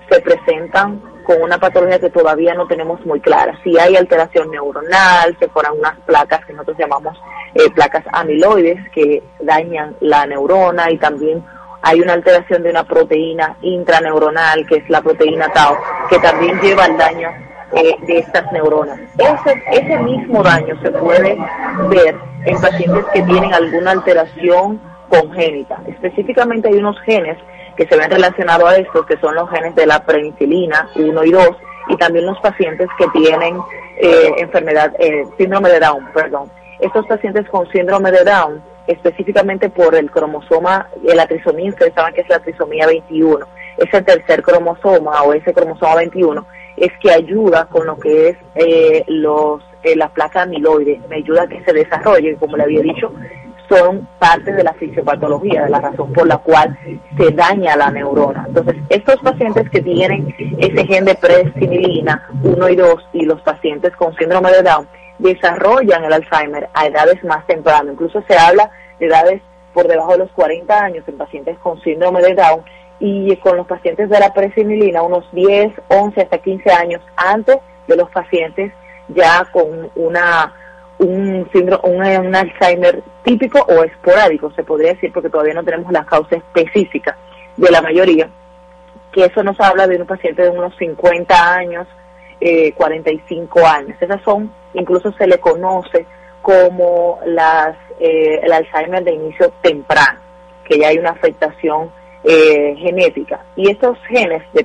se presentan con una patología que todavía no tenemos muy clara. Si hay alteración neuronal, se forman unas placas que nosotros llamamos eh, placas amiloides que dañan la neurona y también hay una alteración de una proteína intraneuronal que es la proteína tau que también lleva al daño eh, de estas neuronas. Ese, ese mismo daño se puede ver en pacientes que tienen alguna alteración congénita. Específicamente hay unos genes que se ven relacionados a estos, que son los genes de la penicilina 1 y 2, y también los pacientes que tienen eh, enfermedad, eh, síndrome de Down, perdón. Estos pacientes con síndrome de Down, específicamente por el cromosoma, la trisomía, ustedes saben que es la trisomía 21, ese tercer cromosoma o ese cromosoma 21, es que ayuda con lo que es eh, los eh, la placa amiloide, me ayuda a que se desarrolle, como le había dicho, son parte de la fisiopatología, de la razón por la cual se daña la neurona. Entonces, estos pacientes que tienen ese gen de presinilina 1 y 2 y los pacientes con síndrome de Down desarrollan el Alzheimer a edades más tempranas. Incluso se habla de edades por debajo de los 40 años en pacientes con síndrome de Down y con los pacientes de la presinilina unos 10, 11 hasta 15 años antes de los pacientes ya con una un síndrome, un, Alzheimer típico o esporádico, se podría decir, porque todavía no tenemos la causa específica de la mayoría, que eso nos habla de un paciente de unos 50 años, eh, 45 años. Esas son, incluso se le conoce como las eh, el Alzheimer de inicio temprano, que ya hay una afectación eh, genética. Y estos genes de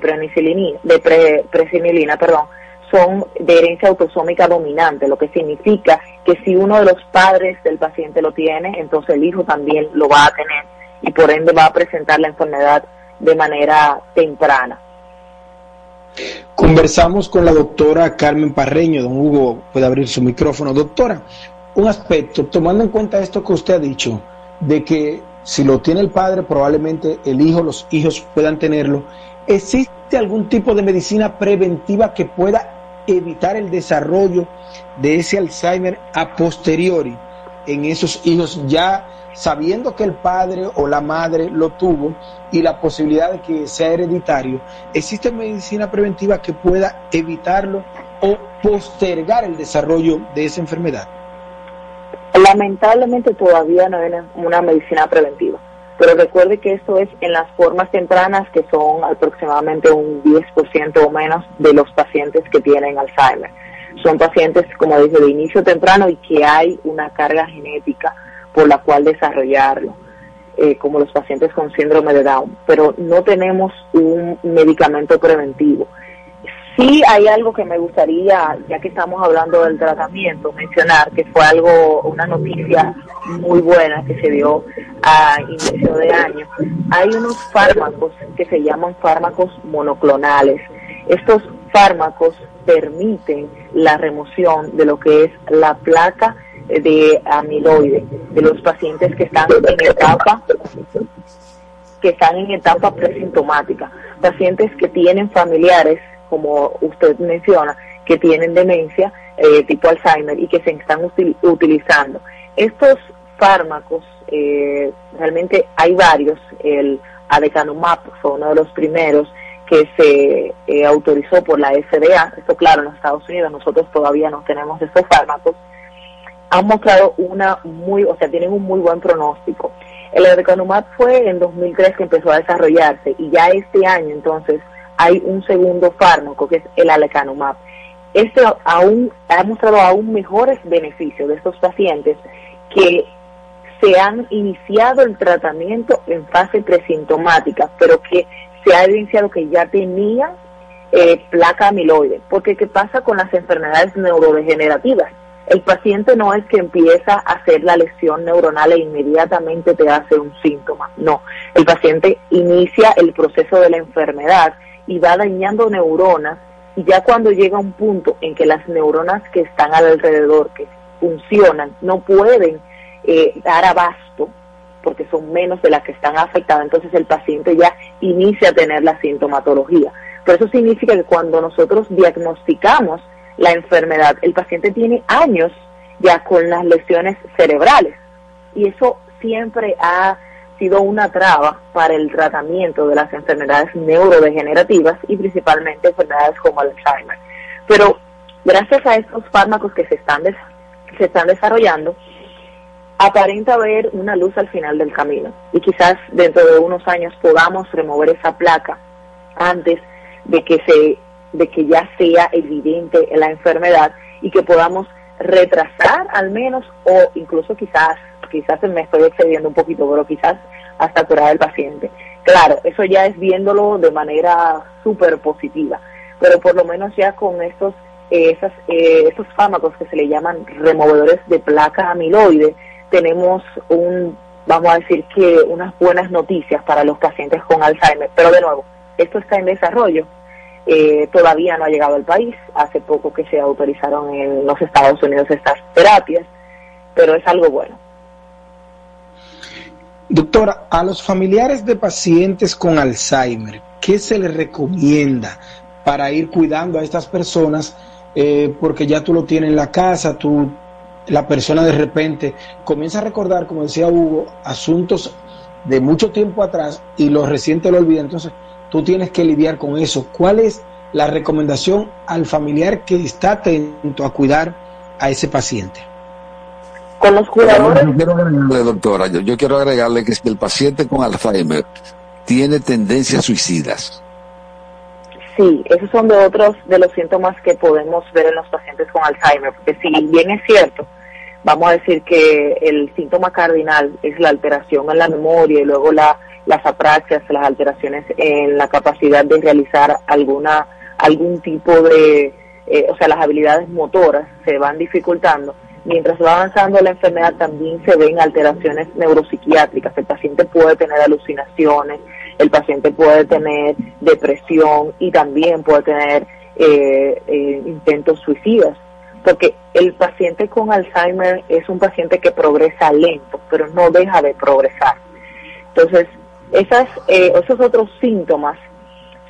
de pre, presinilina, perdón, son de herencia autosómica dominante, lo que significa que si uno de los padres del paciente lo tiene, entonces el hijo también lo va a tener y por ende va a presentar la enfermedad de manera temprana. Conversamos con la doctora Carmen Parreño, don Hugo puede abrir su micrófono. Doctora, un aspecto, tomando en cuenta esto que usted ha dicho, de que Si lo tiene el padre, probablemente el hijo, los hijos puedan tenerlo. ¿Existe algún tipo de medicina preventiva que pueda evitar el desarrollo de ese Alzheimer a posteriori en esos hijos ya sabiendo que el padre o la madre lo tuvo y la posibilidad de que sea hereditario, ¿existe medicina preventiva que pueda evitarlo o postergar el desarrollo de esa enfermedad? Lamentablemente todavía no hay una medicina preventiva, pero recuerde que esto es en las formas tempranas que son aproximadamente un 10% o menos de los pacientes que tienen Alzheimer. Son pacientes, como dice, de inicio temprano y que hay una carga genética por la cual desarrollarlo, eh, como los pacientes con síndrome de Down, pero no tenemos un medicamento preventivo. Sí hay algo que me gustaría, ya que estamos hablando del tratamiento, mencionar que fue algo, una noticia muy buena que se dio a inicio de año. Hay unos fármacos que se llaman fármacos monoclonales. Estos fármacos permiten la remoción de lo que es la placa de amiloide de los pacientes que están en etapa que están en etapa presintomática, pacientes que tienen familiares, como usted menciona, que tienen demencia eh, tipo Alzheimer y que se están utilizando. Estos fármacos, eh, realmente hay varios, el adecanumab fue uno de los primeros que se eh, autorizó por la FDA, esto claro en los Estados Unidos, nosotros todavía no tenemos estos fármacos, han mostrado una muy, o sea, tienen un muy buen pronóstico. El adecanumab fue en 2003 que empezó a desarrollarse y ya este año entonces hay un segundo fármaco que es el alecanumab. Este aún ha mostrado aún mejores beneficios de estos pacientes que se han iniciado el tratamiento en fase presintomática, pero que se ha evidenciado que ya tenían eh, placa amiloide. Porque ¿qué pasa con las enfermedades neurodegenerativas? El paciente no es que empieza a hacer la lesión neuronal e inmediatamente te hace un síntoma. No, el paciente inicia el proceso de la enfermedad y va dañando neuronas y ya cuando llega un punto en que las neuronas que están alrededor, que funcionan, no pueden eh, dar abasto porque son menos de las que están afectadas, entonces el paciente ya inicia a tener la sintomatología. Pero eso significa que cuando nosotros diagnosticamos la enfermedad. El paciente tiene años ya con las lesiones cerebrales y eso siempre ha sido una traba para el tratamiento de las enfermedades neurodegenerativas y principalmente enfermedades como Alzheimer. Pero gracias a estos fármacos que se están, se están desarrollando, aparenta haber una luz al final del camino y quizás dentro de unos años podamos remover esa placa antes de que se de que ya sea evidente la enfermedad y que podamos retrasar al menos o incluso quizás, quizás me estoy excediendo un poquito, pero quizás hasta curar al paciente. Claro, eso ya es viéndolo de manera súper positiva, pero por lo menos ya con estos, eh, esas, eh, esos fármacos que se le llaman removedores de placa amiloide, tenemos un, vamos a decir que unas buenas noticias para los pacientes con Alzheimer, pero de nuevo, esto está en desarrollo eh, todavía no ha llegado al país. Hace poco que se autorizaron en los Estados Unidos estas terapias, pero es algo bueno. Doctora, a los familiares de pacientes con Alzheimer, ¿qué se les recomienda para ir cuidando a estas personas? Eh, porque ya tú lo tienes en la casa, tú, la persona de repente comienza a recordar, como decía Hugo, asuntos de mucho tiempo atrás y lo reciente lo olvida. Entonces, tú tienes que lidiar con eso. ¿Cuál es la recomendación al familiar que está atento a cuidar a ese paciente? Con los cuidadores. Yo quiero agregarle, doctora, yo, quiero agregarle que si el paciente con Alzheimer tiene tendencias suicidas. Sí, esos son de otros de los síntomas que podemos ver en los pacientes con Alzheimer, porque si bien es cierto, vamos a decir que el síntoma cardinal es la alteración en la memoria y luego la las apraxias, las alteraciones en la capacidad de realizar alguna algún tipo de, eh, o sea, las habilidades motoras se van dificultando. Mientras va avanzando la enfermedad también se ven alteraciones neuropsiquiátricas. El paciente puede tener alucinaciones, el paciente puede tener depresión y también puede tener eh, eh, intentos suicidas. Porque el paciente con Alzheimer es un paciente que progresa lento, pero no deja de progresar Entonces, esas, eh, esos otros síntomas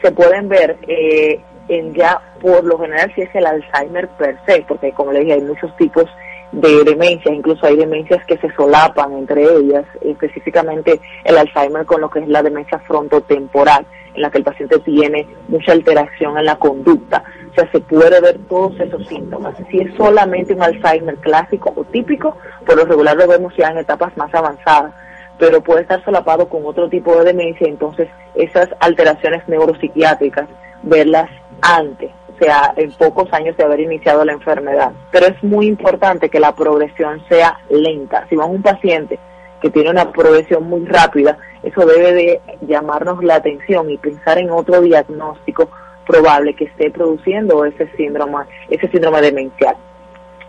se pueden ver eh, en ya, por lo general, si es el Alzheimer per se, porque como le dije, hay muchos tipos de demencias, incluso hay demencias que se solapan entre ellas, específicamente el Alzheimer con lo que es la demencia frontotemporal, en la que el paciente tiene mucha alteración en la conducta. Sea, se puede ver todos esos síntomas. Si es solamente un Alzheimer clásico o típico, por lo regular lo vemos ya en etapas más avanzadas, pero puede estar solapado con otro tipo de demencia, entonces esas alteraciones neuropsiquiátricas, verlas antes, o sea, en pocos años de haber iniciado la enfermedad. Pero es muy importante que la progresión sea lenta. Si vamos un paciente que tiene una progresión muy rápida, eso debe de llamarnos la atención y pensar en otro diagnóstico probable que esté produciendo ese síndrome, ese síndrome demencial.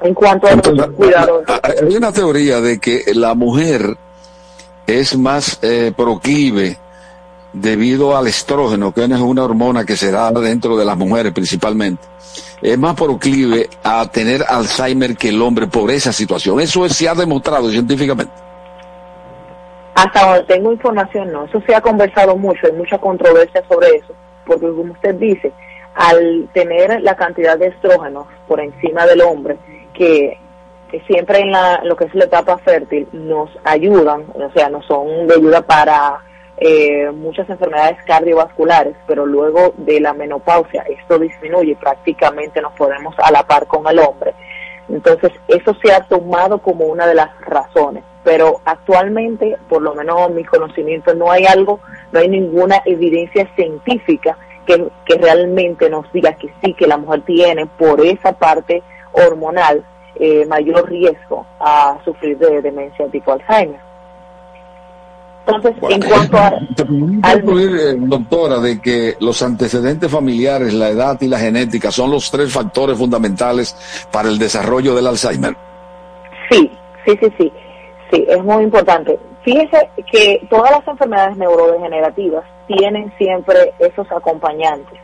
En cuanto a los cuidados. Hay una teoría de que la mujer es más eh, proclive debido al estrógeno, que es una hormona que se da dentro de las mujeres principalmente, es más proclive a tener Alzheimer que el hombre por esa situación. Eso se ha demostrado científicamente. Hasta donde tengo información, no. Eso se ha conversado mucho, hay mucha controversia sobre eso, porque como usted dice, al tener la cantidad de estrógenos por encima del hombre, que, siempre en la, lo que es la etapa fértil nos ayudan, o sea, nos son de ayuda para eh, muchas enfermedades cardiovasculares, pero luego de la menopausia esto disminuye, prácticamente nos podemos a la par con el hombre. Entonces, eso se ha tomado como una de las razones, pero actualmente, por lo menos mi conocimiento, no hay algo, no hay ninguna evidencia científica que, que realmente nos diga que sí, que la mujer tiene por esa parte hormonal eh, mayor riesgo a sufrir de demencia tipo Alzheimer. Entonces, en cuanto a... (laughs) Eh, doctora, de que los antecedentes familiares, la edad y la genética son los tres factores fundamentales para el desarrollo del Alzheimer. Sí, sí, sí, sí. Sí, es muy importante. Fíjese que todas las enfermedades neurodegenerativas tienen siempre esos acompañantes.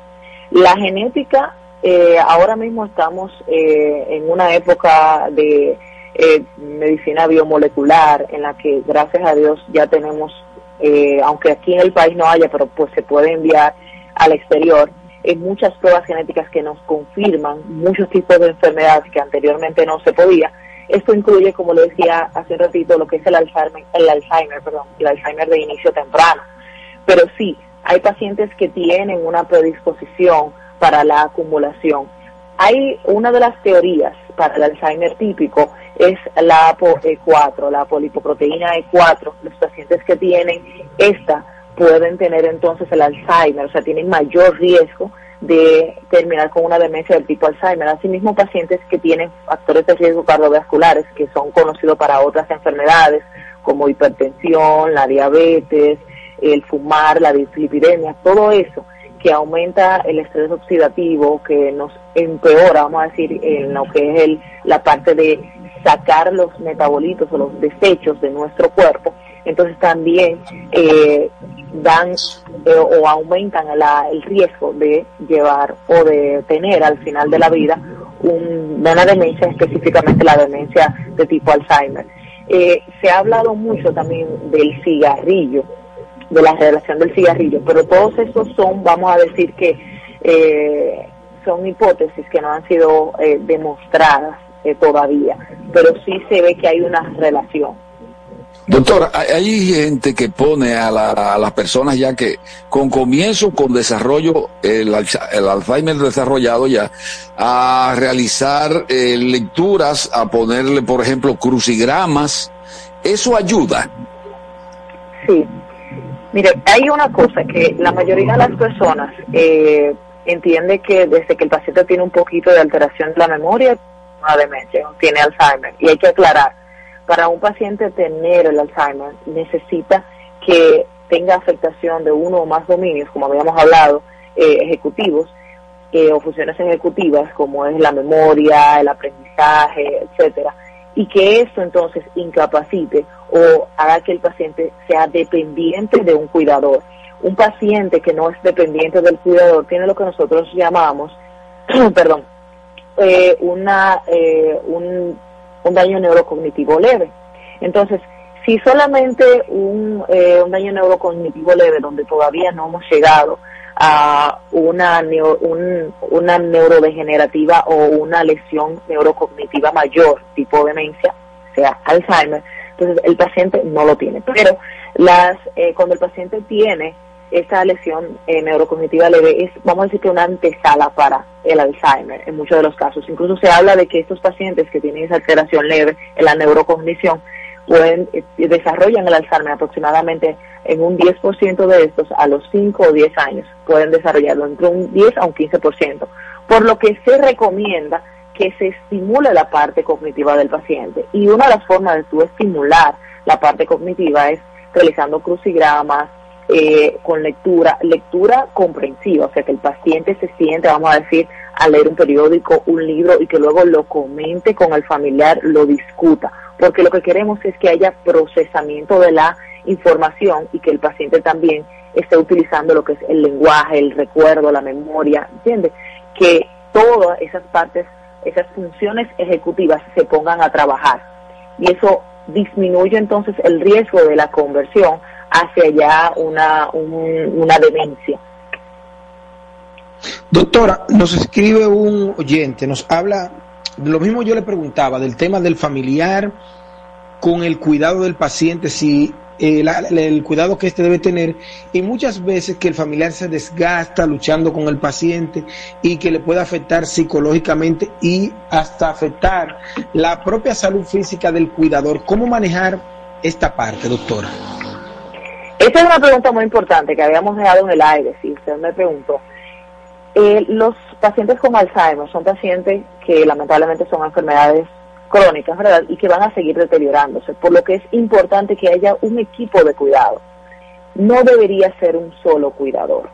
La genética, eh, ahora mismo estamos eh, en una época de eh, medicina biomolecular, en la que gracias a Dios ya tenemos, eh, aunque aquí en el país no haya, pero pues se puede enviar al exterior, en muchas pruebas genéticas que nos confirman muchos tipos de enfermedades que anteriormente no se podía. Esto incluye, como le decía hace un ratito, lo que es el Alzheimer, el Alzheimer, perdón, el Alzheimer de inicio temprano. Pero sí, hay pacientes que tienen una predisposición para la acumulación. Hay una de las teorías para el Alzheimer típico es la ApoE4, la polipoproteína E4. Los pacientes que tienen esta pueden tener entonces el Alzheimer, o sea, tienen mayor riesgo de terminar con una demencia del tipo Alzheimer. Asimismo, pacientes que tienen factores de riesgo cardiovasculares, que son conocidos para otras enfermedades, como hipertensión, la diabetes, el fumar, la dislipidemia, todo eso que aumenta el estrés oxidativo, que nos empeora, vamos a decir, en lo que es el, la parte de sacar los metabolitos o los desechos de nuestro cuerpo, entonces también eh, dan eh, o aumentan el riesgo de llevar o de tener al final de la vida una demencia, específicamente la demencia de tipo Alzheimer. Eh, se ha hablado mucho también del cigarrillo, de la relación del cigarrillo, pero todos estos son, vamos a decir que son hipótesis que no han sido demostradas eh, todavía, pero sí se ve que hay una relación. Doctora, hay gente que pone a, las personas ya que con comienzo, con desarrollo, el, Alzheimer desarrollado ya, a realizar eh, lecturas, a ponerle, por ejemplo, crucigramas. ¿Eso ayuda? Sí. Mire, hay una cosa que la mayoría de las personas eh, entiende que desde que el paciente tiene un poquito de alteración de la memoria, una demencia, tiene Alzheimer. Y hay que aclarar, para un paciente tener el Alzheimer necesita que tenga afectación de uno o más dominios, como habíamos hablado, eh, ejecutivos, o funciones ejecutivas, como es la memoria, el aprendizaje, etcétera, y que esto entonces incapacite o haga que el paciente sea dependiente de un cuidador. Un paciente que no es dependiente del cuidador tiene lo que nosotros llamamos, (clears throat) perdón, eh, una, eh, un, daño neurocognitivo leve. Entonces, Si solamente un, eh, un daño neurocognitivo leve, donde todavía no hemos llegado a una, un, una neurodegenerativa o una lesión neurocognitiva mayor, tipo demencia, sea Alzheimer, entonces el paciente no lo tiene. Pero las eh, cuando el paciente tiene esa lesión eh, neurocognitiva leve es, vamos a decir que una antesala para el Alzheimer en muchos de los casos. Incluso se habla de que estos pacientes que tienen esa alteración leve en la neurocognición pueden eh, desarrollan el Alzheimer aproximadamente en un 10% de estos a los 5 o 10 años pueden desarrollarlo entre un 10 a un 15%, por lo que se recomienda que se estimule la parte cognitiva del paciente. Y una de las formas de tú estimular la parte cognitiva es realizando crucigramas, eh, con lectura, lectura comprensiva, o sea, que el paciente se siente, vamos a decir, a leer un periódico, un libro y que luego lo comente con el familiar, lo discuta, porque lo que queremos es que haya procesamiento de la información y que el paciente también esté utilizando lo que es el lenguaje, el recuerdo, la memoria, ¿entiendes? Que todas esas partes, esas funciones ejecutivas se pongan a trabajar y eso disminuye entonces el riesgo de la conversión hacia ya una, una demencia. Doctora, nos escribe un oyente, nos habla, lo mismo yo le preguntaba, del tema del familiar con el cuidado del paciente, si eh, el cuidado que éste debe tener y muchas veces que el familiar se desgasta luchando con el paciente y que le puede afectar psicológicamente y hasta afectar la propia salud física del cuidador. ¿Cómo manejar esta parte, doctora? Esta es una pregunta muy importante que habíamos dejado en el aire, si usted me preguntó. Eh, los pacientes con Alzheimer son pacientes que lamentablemente son enfermedades crónicas, ¿verdad? Y que van a seguir deteriorándose, por lo que es importante que haya un equipo de cuidado. No debería ser un solo cuidador,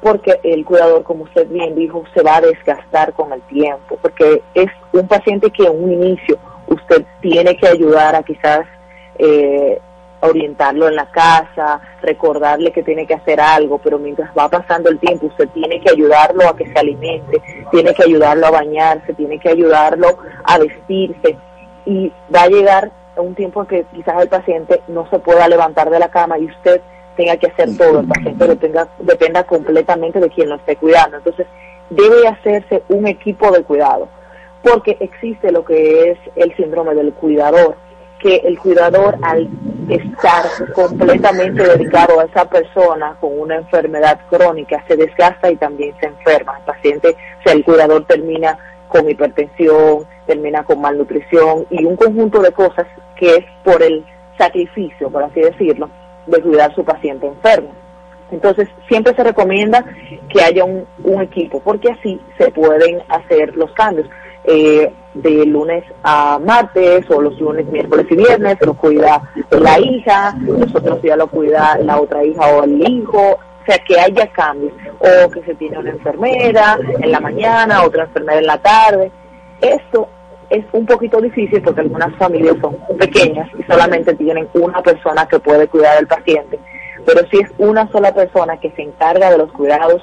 porque el cuidador, como usted bien dijo, se va a desgastar con el tiempo, porque es un paciente que en un inicio usted tiene que ayudar a quizás eh, orientarlo en la casa, recordarle que tiene que hacer algo, pero mientras va pasando el tiempo usted tiene que ayudarlo a que se alimente, tiene que ayudarlo a bañarse, tiene que ayudarlo a vestirse y va a llegar un tiempo en que quizás el paciente no se pueda levantar de la cama y usted tenga que hacer todo, el paciente dependa, dependa completamente de quien lo esté cuidando. Entonces debe hacerse un equipo de cuidado, porque existe lo que es el síndrome del cuidador, que el cuidador al estar completamente dedicado a esa persona con una enfermedad crónica se desgasta y también se enferma. El paciente, o sea, el cuidador termina con hipertensión, termina con malnutrición y un conjunto de cosas que es por el sacrificio, por así decirlo, de cuidar a su paciente enfermo. Entonces, siempre se recomienda que haya un, un equipo, porque así se pueden hacer los cambios eh, de lunes a martes o los lunes, miércoles y viernes, lo cuida la hija, los otros días lo cuida la otra hija o el hijo, o sea, que haya cambios, o que se tiene una enfermera en la mañana, otra enfermera en la tarde. Esto es un poquito difícil porque algunas familias son pequeñas y solamente tienen una persona que puede cuidar al paciente, pero si es una sola persona que se encarga de los cuidados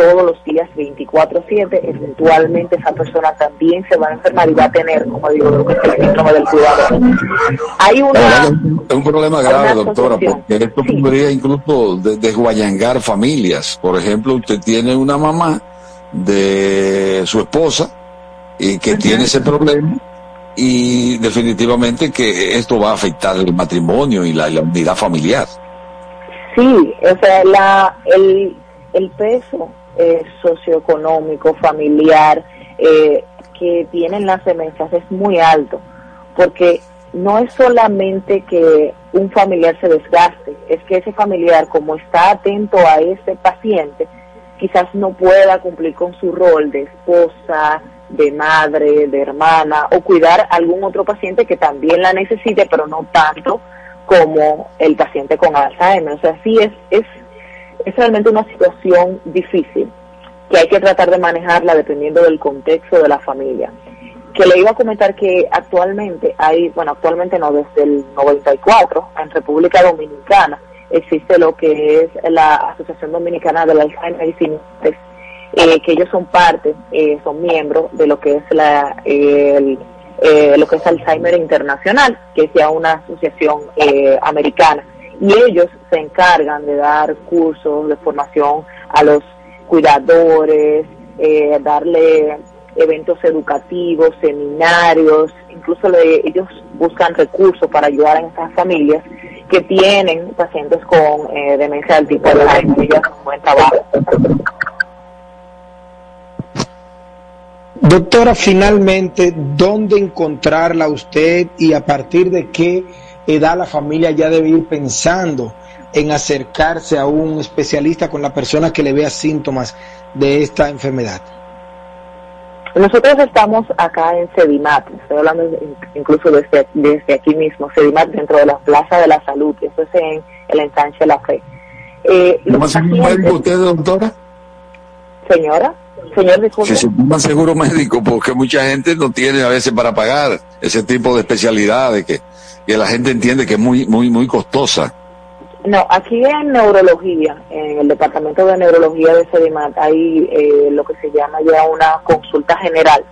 todos los días 24/7, eventualmente esa persona también se va a enfermar y va a tener, como digo, lo que es el síndrome del cuidador. Hay una... Es un problema grave, doctora, porque esto podría incluso desguayangar familias. Por ejemplo, usted tiene una mamá de su esposa y que tiene ese problema y definitivamente que esto va a afectar el matrimonio y la, la unidad familiar. Sí, o sea, la, el, el peso eh, socioeconómico, familiar, eh, que tienen las remesas es muy alto, porque no es solamente que un familiar se desgaste, es que ese familiar, como está atento a ese paciente, quizás no pueda cumplir con su rol de esposa, de madre, de hermana, o cuidar a algún otro paciente que también la necesite, pero no tanto como el paciente con Alzheimer. O sea, sí es es realmente una situación difícil que hay que tratar de manejarla dependiendo del contexto de la familia. Que le iba a comentar que actualmente hay, bueno, actualmente no, desde el 94 en República Dominicana existe lo que es la Asociación Dominicana de la Alzheimer y eh, que ellos son parte, eh, son miembros de lo que es la, eh, lo que es Alzheimer Internacional, que es ya una asociación eh, americana. Y ellos se encargan de dar cursos de formación a los cuidadores, eh, darle eventos educativos, seminarios, incluso ellos buscan recursos para ayudar a estas familias que tienen pacientes con eh, demencia del tipo de hacen un buen trabajo. Doctora, finalmente, ¿dónde encontrarla usted y a partir de qué edad la familia ya debe ir pensando en acercarse a un especialista con la persona que le vea síntomas de esta enfermedad? Nosotros estamos acá en Sedimat, estoy hablando incluso desde, desde aquí mismo, Sedimat dentro de la Plaza de la Salud, eso es en el ensanche de la fe. Eh, ¿Cómo se médico usted, doctora? Señora, señor, disculpe. Se toma seguro médico, porque mucha gente no tiene a veces para pagar ese tipo de especialidades que, que la gente entiende que es muy, muy, muy costosa. No, aquí en neurología, en el departamento de neurología de Sedimat, hay eh, lo que se llama ya una consulta general,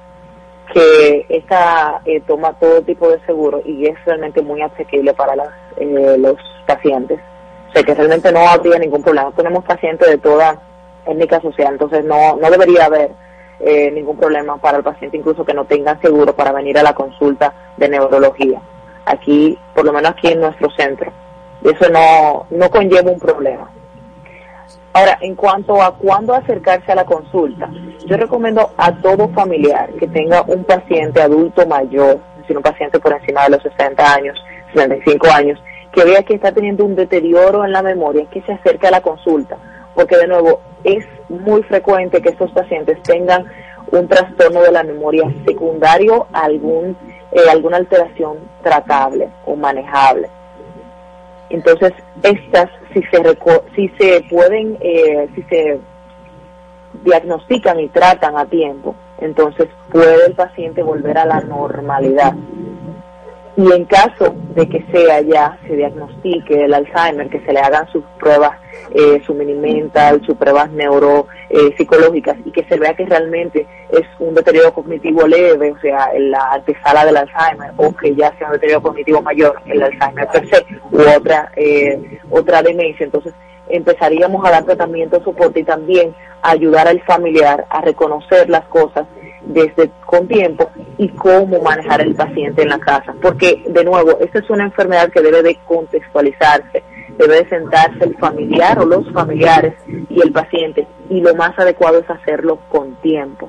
que esta eh, toma todo tipo de seguro y es realmente muy asequible para las, eh, los pacientes. O sea que realmente no habría ningún problema. Tenemos pacientes de toda social, entonces no, no debería haber eh, ningún problema para el paciente, incluso que no tenga seguro para venir a la consulta de neurología. Aquí, por lo menos aquí en nuestro centro eso no, no conlleva un problema. Ahora, en cuanto a cuándo acercarse a la consulta, yo recomiendo a todo familiar que tenga un paciente adulto mayor, es decir, un paciente por encima de los 60 años, 65 años, que vea que está teniendo un deterioro en la memoria, que se acerque a la consulta, porque de nuevo es muy frecuente que estos pacientes tengan un trastorno de la memoria secundario algún, eh, alguna alteración tratable o manejable. Entonces, estas, si se, si se pueden, eh, si se diagnostican y tratan a tiempo, entonces puede el paciente volver a la normalidad. Y en caso de que sea ya, se diagnostique el Alzheimer, que se le hagan sus pruebas, eh, su sus pruebas neuropsicológicas y que se vea que realmente es un deterioro cognitivo leve, o sea, en la antesala del Alzheimer, o que ya sea un deterioro cognitivo mayor, el Alzheimer per se, u otra, eh, otra demencia. Entonces, empezaríamos a dar tratamiento, soporte y también ayudar al familiar a reconocer las cosas desde con tiempo y cómo manejar el paciente en la casa. Porque, de nuevo, esta es una enfermedad que debe de contextualizarse, debe de sentarse el familiar o los familiares y el paciente y lo más adecuado es hacerlo con tiempo,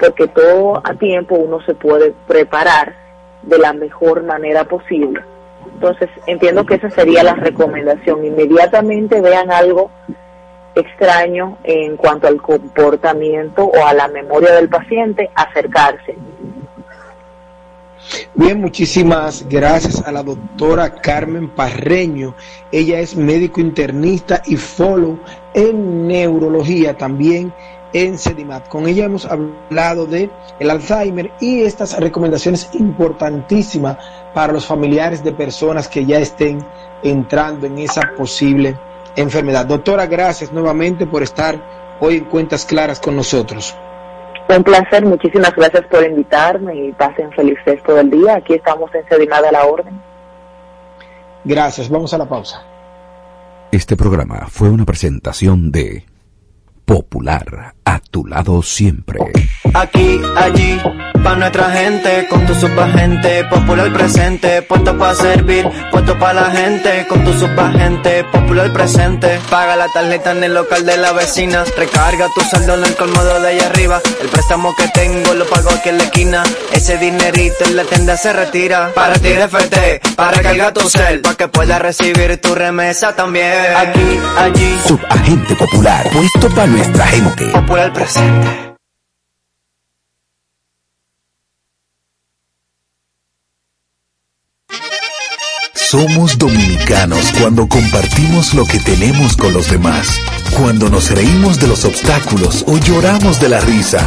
porque todo a tiempo uno se puede preparar de la mejor manera posible. Entonces, entiendo que esa sería la recomendación. Inmediatamente vean algo extraño en cuanto al comportamiento o a la memoria del paciente, acercarse. Bien, muchísimas gracias a la doctora Carmen Parreño. Ella es médico internista y follow en neurología también en Sedimat. Con ella hemos hablado de el Alzheimer y estas recomendaciones importantísimas para los familiares de personas que ya estén entrando en esa posible enfermedad. Doctora, gracias nuevamente por estar hoy en Cuentas Claras con nosotros. Un placer, muchísimas gracias por invitarme y pasen felices todo el día. Aquí estamos en Sedimada a la orden. Gracias, vamos a la pausa. Este programa fue una presentación de Popular, a tu lado siempre. Aquí, allí, pa' nuestra gente, con tu subagente, popular presente, puesto para servir, puesto para la gente, con tu subagente, popular presente. Paga la tarjeta en el local de la vecina, recarga tu saldo en el colmado de allá arriba, el préstamo que tengo lo pago aquí en la esquina, ese dinerito en la tienda se retira, para ti FT, para cargar tu cel, para que puedas recibir tu remesa también. Aquí, allí, Subagente popular, puesto para nuestra gente. popular presente. Somos dominicanos cuando compartimos lo que tenemos con los demás, cuando nos reímos de los obstáculos o lloramos de la risa.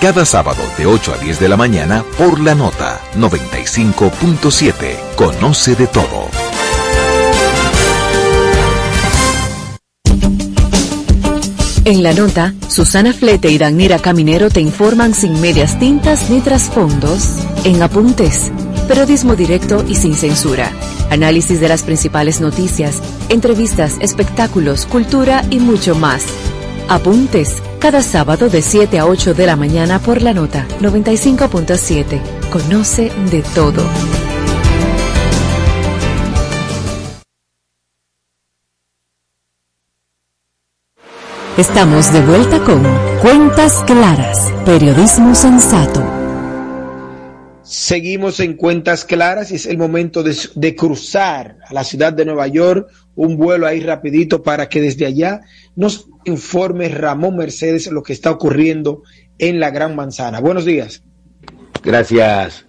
cada sábado de 8 a 10 de la mañana por la nota 95.7. Conoce de todo. En la nota, Susana Flete y Danira Caminero te informan sin medias tintas ni trasfondos en apuntes. Periodismo directo y sin censura. Análisis de las principales noticias, entrevistas, espectáculos, cultura y mucho más. Apuntes cada sábado de 7 a 8 de la mañana por la nota 95.7. Conoce de todo. Estamos de vuelta con Cuentas Claras, Periodismo Sensato. Seguimos en Cuentas Claras y es el momento de, de, cruzar a la ciudad de Nueva York, un vuelo ahí rapidito para que desde allá nos informe Ramón Mercedes lo que está ocurriendo en la Gran Manzana. Buenos días. Gracias.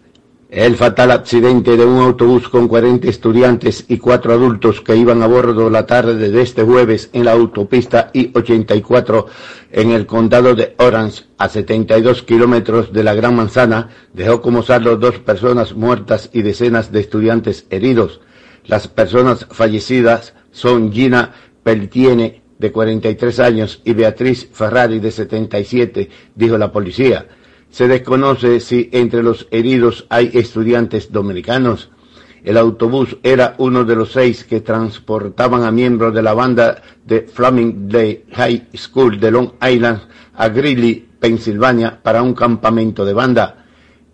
El fatal accidente de un autobús con 40 estudiantes y cuatro adultos que iban a bordo la tarde de este jueves en la autopista I-84 en el condado de Orange, a 72 kilómetros de la Gran Manzana, dejó como saldo dos personas muertas y decenas de estudiantes heridos. Las personas fallecidas son Gina Peltiene, de 43 años, y Beatriz Ferrari, de 77, dijo la policía. Se desconoce si entre los heridos hay estudiantes dominicanos. El autobús era uno de los seis que transportaban a miembros de la banda de Flaming High School de Long Island a Greeley, Pensilvania, para un campamento de banda.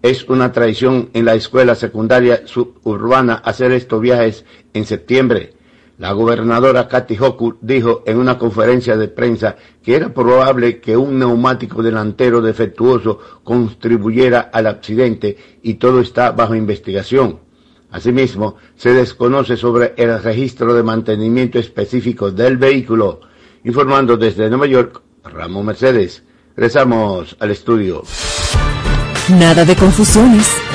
Es una tradición en la escuela secundaria suburbana hacer estos viajes en septiembre. La gobernadora Kathy Hochul dijo en una conferencia de prensa que era probable que un neumático delantero defectuoso contribuyera al accidente y todo está bajo investigación. Asimismo, se desconoce sobre el registro de mantenimiento específico del vehículo. Informando desde Nueva York, Ramón Mercedes. Regresamos al estudio. Nada de confusiones.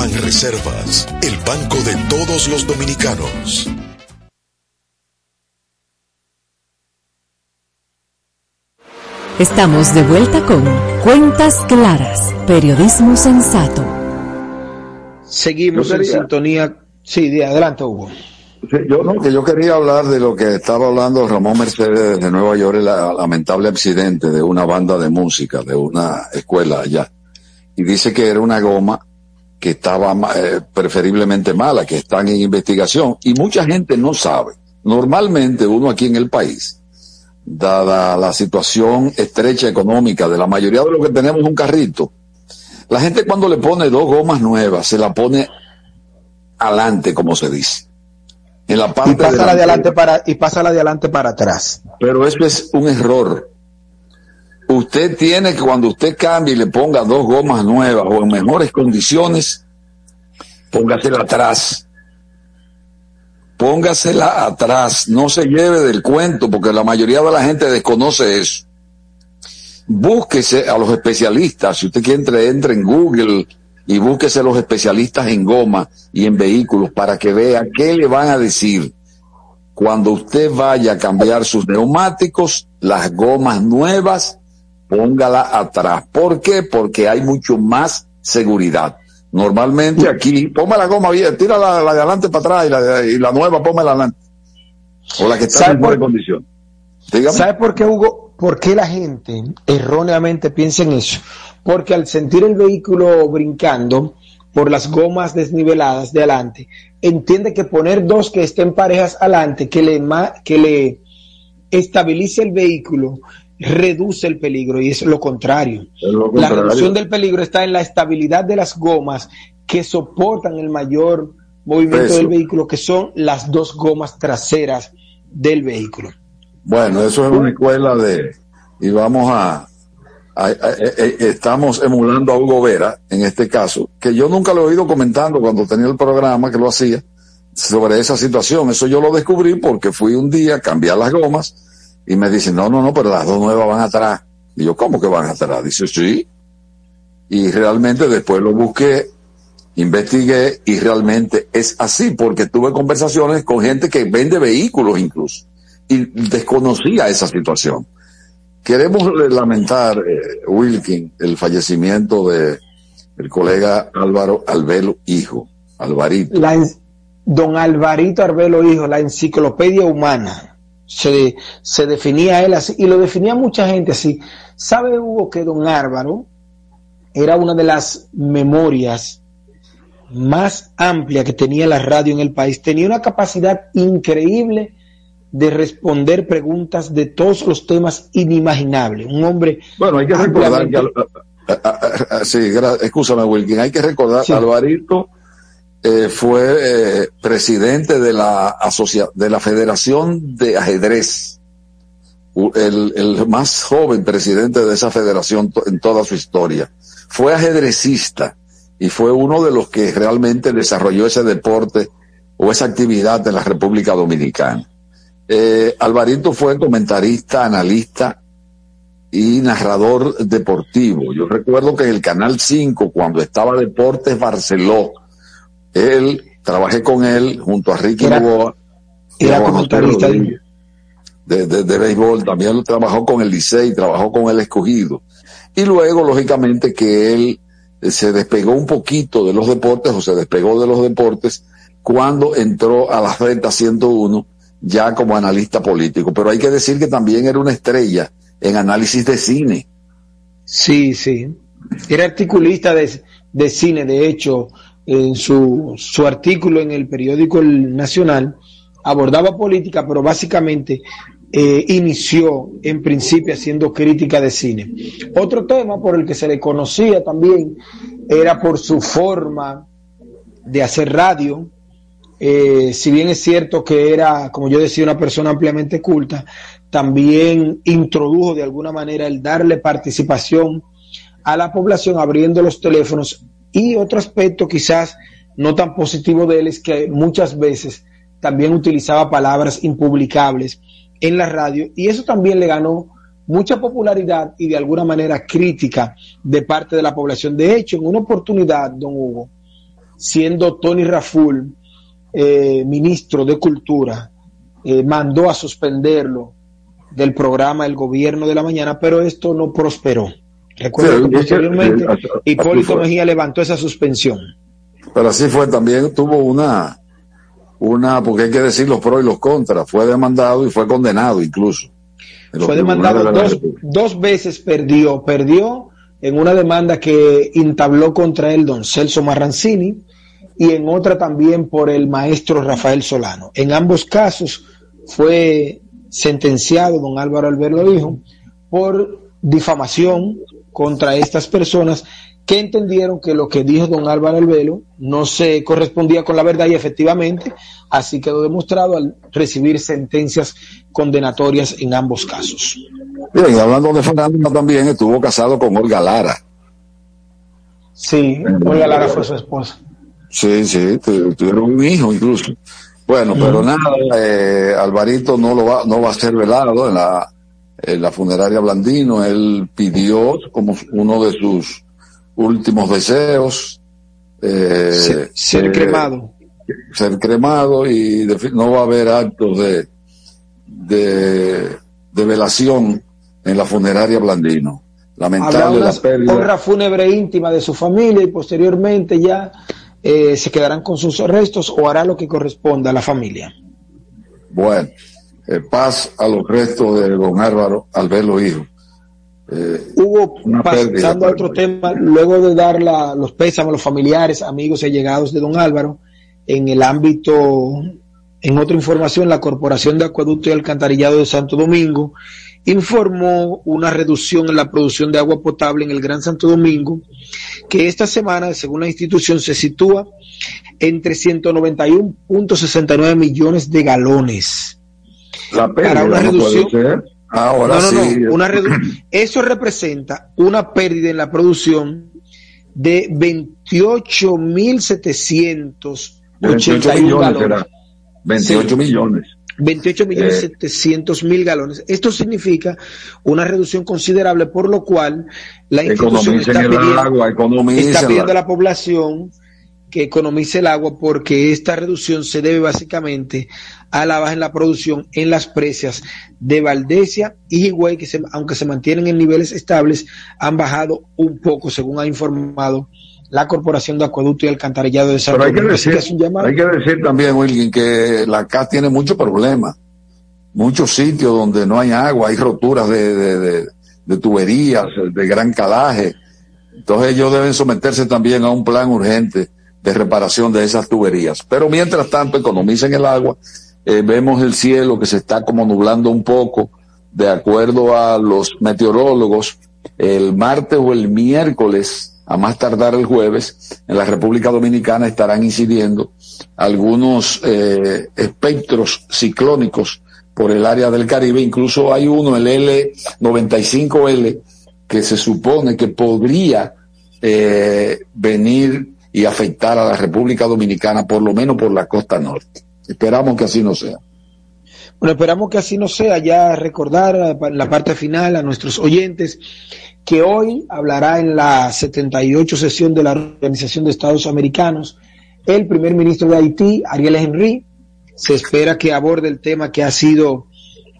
Ban Reservas, el banco de todos los dominicanos. Estamos de vuelta con Cuentas Claras, Periodismo Sensato. Seguimos en sintonía. Sí, de adelante, Hugo. Yo no, que yo quería hablar de lo que estaba hablando Ramón Mercedes de Nueva York, el lamentable accidente de una banda de música, de una escuela allá. Y dice que era una goma que estaba eh, preferiblemente mala, que están en investigación. Y mucha gente no sabe. Normalmente uno aquí en el país, dada la situación estrecha económica de la mayoría de los que tenemos un carrito, la gente cuando le pone dos gomas nuevas, se la pone adelante, como se dice. En la parte y pasa la de adelante para y pasa la de adelante para atrás. Pero eso es un error. Usted tiene que cuando usted cambie y le ponga dos gomas nuevas o en mejores condiciones, póngasela atrás. Póngasela atrás, no se lleve del cuento porque la mayoría de la gente desconoce eso. Búsquese a los especialistas, si usted quiere entre, entre en Google y búsquese a los especialistas en goma y en vehículos para que vea qué le van a decir cuando usted vaya a cambiar sus neumáticos, las gomas nuevas, póngala atrás. ¿Por qué? Porque hay mucho más seguridad. Normalmente aquí, ponme la goma bien, tira la, de adelante para atrás y la, y la nueva, ponme la adelante. o la que está en buena condición. ¿Sabe por qué, Hugo? ¿Por qué la gente erróneamente piensa en eso? Porque al sentir el vehículo brincando por las gomas desniveladas de adelante, entiende que poner dos que estén parejas adelante, que le, que le estabilice el vehículo, reduce el peligro y es lo contrario. La reducción del peligro está en la estabilidad de las gomas que soportan el mayor movimiento del vehículo, que son las dos gomas traseras del vehículo. Bueno, eso es una escuela de, y vamos a, estamos emulando a Hugo Vera, en este caso, que yo nunca lo he oído comentando cuando tenía el programa que lo hacía, sobre esa situación. Eso yo lo descubrí porque fui un día a cambiar las gomas y me dicen, no, no, no, pero las dos nuevas van atrás. Y yo, ¿cómo que van atrás? Dice, sí. Y realmente después lo busqué, investigué y realmente es así porque tuve conversaciones con gente que vende vehículos incluso y desconocía esa situación. Queremos lamentar, eh, Wilkin, el fallecimiento de el colega Álvaro Albelo Hijo, Alvarito. don Alvarito Arbelo Hijo, la enciclopedia humana se, se definía él así, y lo definía mucha gente así. ¿Sabe Hugo que don Álvaro era una de las memorias más amplias que tenía la radio en el país? Tenía una capacidad increíble de responder preguntas de todos los temas inimaginables. Un hombre. Bueno, hay que recordar que. sí, Wilkin. Hay que recordar, Alvarito eh, fue eh, presidente de la, de la Federación de Ajedrez, el, el, más joven presidente de esa federación en toda su historia. Fue ajedrecista y fue uno de los que realmente desarrolló ese deporte o esa actividad en la República Dominicana. Eh, Alvarito fue comentarista, analista y narrador deportivo. Yo recuerdo que en el Canal 5, cuando estaba Deportes Barceló, él, trabajé con él junto a Ricky Boa. Era comentarista de, de, de, béisbol, también trabajó con el Licey, trabajó con el Escogido. Y luego, lógicamente, que él eh, se despegó un poquito de los deportes o se despegó de los deportes cuando entró a la Renta 101 ya como analista político. Pero hay que decir que también era una estrella en análisis de cine. Sí, sí. Era articulista de, de cine, de hecho, en su, su artículo en el periódico El Nacional, abordaba política, pero básicamente eh, inició en principio haciendo crítica de cine. Otro tema por el que se le conocía también era por su forma de hacer radio. Eh, si bien es cierto que era, como yo decía, una persona ampliamente culta, también introdujo de alguna manera el darle participación a la población abriendo los teléfonos y otro aspecto quizás no tan positivo de él es que muchas veces también utilizaba palabras impublicables en la radio y eso también le ganó mucha popularidad y de alguna manera crítica de parte de la población. De hecho, en una oportunidad, don Hugo, siendo Tony Raful eh, ministro de Cultura, eh, mandó a suspenderlo del programa El Gobierno de la Mañana, pero esto no prosperó. Recuerdo que posteriormente Hipólito Mejía levantó esa suspensión. Pero así fue también, tuvo una, una, porque hay que decir los pros y los contras, fue demandado y fue condenado incluso. Fue demandado dos, dos veces, perdió, perdió en una demanda que entabló contra él don Celso Marrancini y en otra también por el maestro Rafael Solano. En ambos casos fue sentenciado don Álvaro Alberto Hijo por difamación contra estas personas que entendieron que lo que dijo don Álvaro Albelo no se correspondía con la verdad y efectivamente así quedó demostrado al recibir sentencias condenatorias en ambos casos. Bien, hablando de Fernando también estuvo casado con Olga Lara. Sí, Olga Lara fue su esposa. Sí, sí, tuvieron un hijo incluso. Bueno, pero nada, eh, Alvarito no lo va, no va a ser velado en la en la funeraria Blandino, él pidió como uno de sus últimos deseos eh, ser, cremado. Ser cremado y no va a haber actos de, de, velación en la funeraria Blandino. Lamentable la pérdida. Honra fúnebre íntima de su familia y posteriormente ya eh, se quedarán con sus restos o hará lo que corresponda a la familia. Bueno, eh, paz a los restos de don Álvaro al verlo hijo. Eh, Hugo, pasando a otro tema, luego de dar la, los pésames a los familiares, amigos y allegados de don Álvaro, en el ámbito, en otra información, la Corporación de Acueducto y Alcantarillado de Santo Domingo informó una reducción en la producción de agua potable en el Gran Santo Domingo, que esta semana, según la institución, se sitúa entre 191.69 millones de galones. La para una reducción. Ahora no, no, no, una eso representa una pérdida en la producción de 28.781 galones. 28 millones. 28 millones eh. setecientos mil galones. Esto significa una reducción considerable, por lo cual la institución está pidiendo, está pidiendo a la población que economice el agua porque esta reducción se debe básicamente a la baja en la producción en las precias de Valdesia y Higüey, que aunque se mantienen en niveles estables, han bajado un poco, según ha informado la Corporación de Acueducto y Alcantarillado de Santo Pero hay que, decir, hay que decir también, Wilkin, que la CAS tiene muchos problemas. Muchos sitios donde no hay agua, hay roturas de, de, tuberías de gran calaje. Entonces ellos deben someterse también a un plan urgente de reparación de esas tuberías. Pero mientras tanto economicen el agua. Eh, vemos el cielo que se está como nublando un poco. De acuerdo a los meteorólogos, el martes o el miércoles a más tardar el jueves, en la República Dominicana estarán incidiendo algunos eh, espectros ciclónicos por el área del Caribe. Incluso hay uno, el L95L, que se supone que podría eh, venir y afectar a la República Dominicana, por lo menos por la costa norte. Esperamos que así no sea. Bueno, esperamos que así no sea. Ya recordar la parte final a nuestros oyentes que hoy hablará en la 78 sesión de la Organización de Estados Americanos el primer ministro de Haití, Ariel Henry. Se espera que aborde el tema que ha sido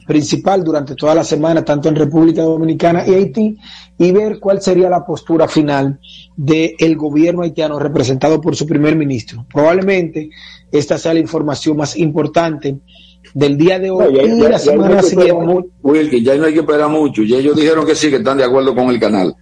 principal durante toda la semana, tanto en República Dominicana y Haití, y ver cuál sería la postura final del gobierno haitiano representado por su primer ministro. Probablemente esta sea la información más importante del día de hoy y la semana siguiente. Wilkin, ya no hay que esperar mucho. Ya ellos dijeron que sí, que están de acuerdo con el canal.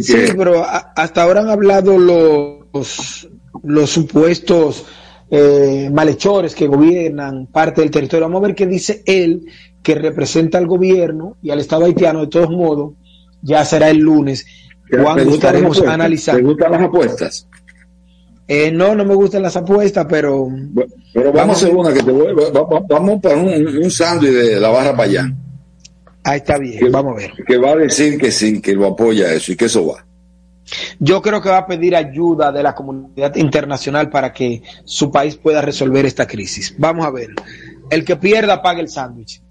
Sí, pero hasta ahora han hablado los, los supuestos eh, malhechores que gobiernan parte del territorio. Vamos a ver qué dice él, que representa al gobierno y al Estado haitiano. De todos modos, ya será el lunes cuando estaremos analizando. ¿Te gustan las apuestas? Eh, no, no me gustan las apuestas, pero. pero vamos, a hacer una que te voy. Vamos para un, un sándwich de la barra para allá. Ahí está bien, vamos a ver. Que va a decir que sí, que lo apoya eso y que eso va. Yo creo que va a pedir ayuda de la comunidad internacional para que su país pueda resolver esta crisis. Vamos a ver. El que pierda paga el sándwich.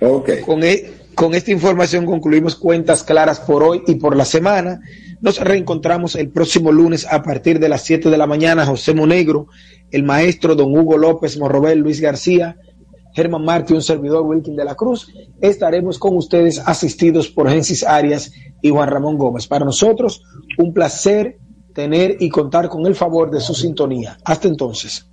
Okay. Con, e, con esta información concluimos cuentas claras por hoy y por la semana. Nos reencontramos el próximo lunes a partir de las 7 de la mañana. José Monegro, el maestro don Hugo López Morrobel, Luis García, Germán Martí, un servidor Wilkin de la Cruz. Estaremos con ustedes asistidos por Gensis Arias y Juan Ramón Gómez. Para nosotros, un placer tener y contar con el favor de su sintonía. Hasta entonces.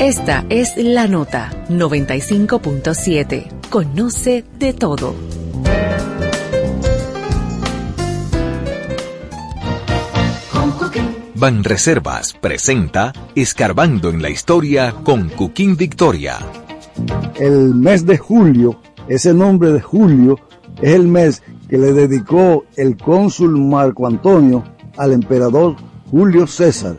Esta es la nota 95.7. Conoce de todo. Banreservas presenta Escarbando en la Historia con Cuquín Victoria. El mes de julio, ese nombre de julio, es el mes que le dedicó el cónsul Marco Antonio al emperador Julio César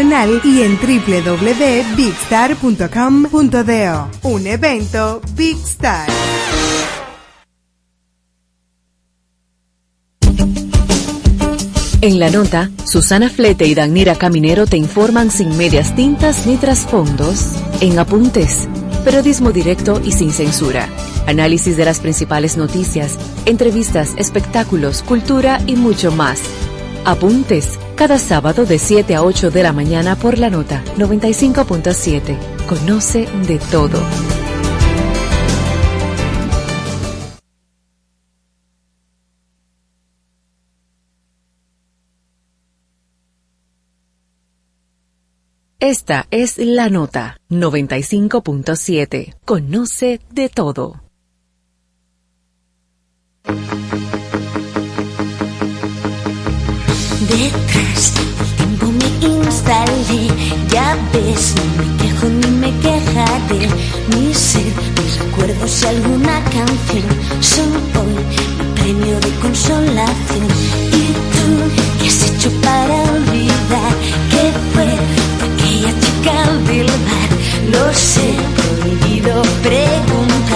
y en www.bigstar.com.do. Un evento Big Star. En la nota, Susana Flete y Danira Caminero te informan sin medias tintas ni trasfondos, en apuntes, periodismo directo y sin censura, análisis de las principales noticias, entrevistas, espectáculos, cultura y mucho más. Apuntes cada sábado de 7 a 8 de la mañana por la nota 95.7. Conoce de todo. Esta es la nota 95.7. Conoce de todo. Detrás del tiempo me instalé, ya ves, no me quejo ni me quejaré. Mi ser, mis recuerdos y alguna canción son hoy mi premio de consolación. ¿Y tú qué has hecho para olvidar que fue aquella chica del bar? Lo sé, prohibido preguntar.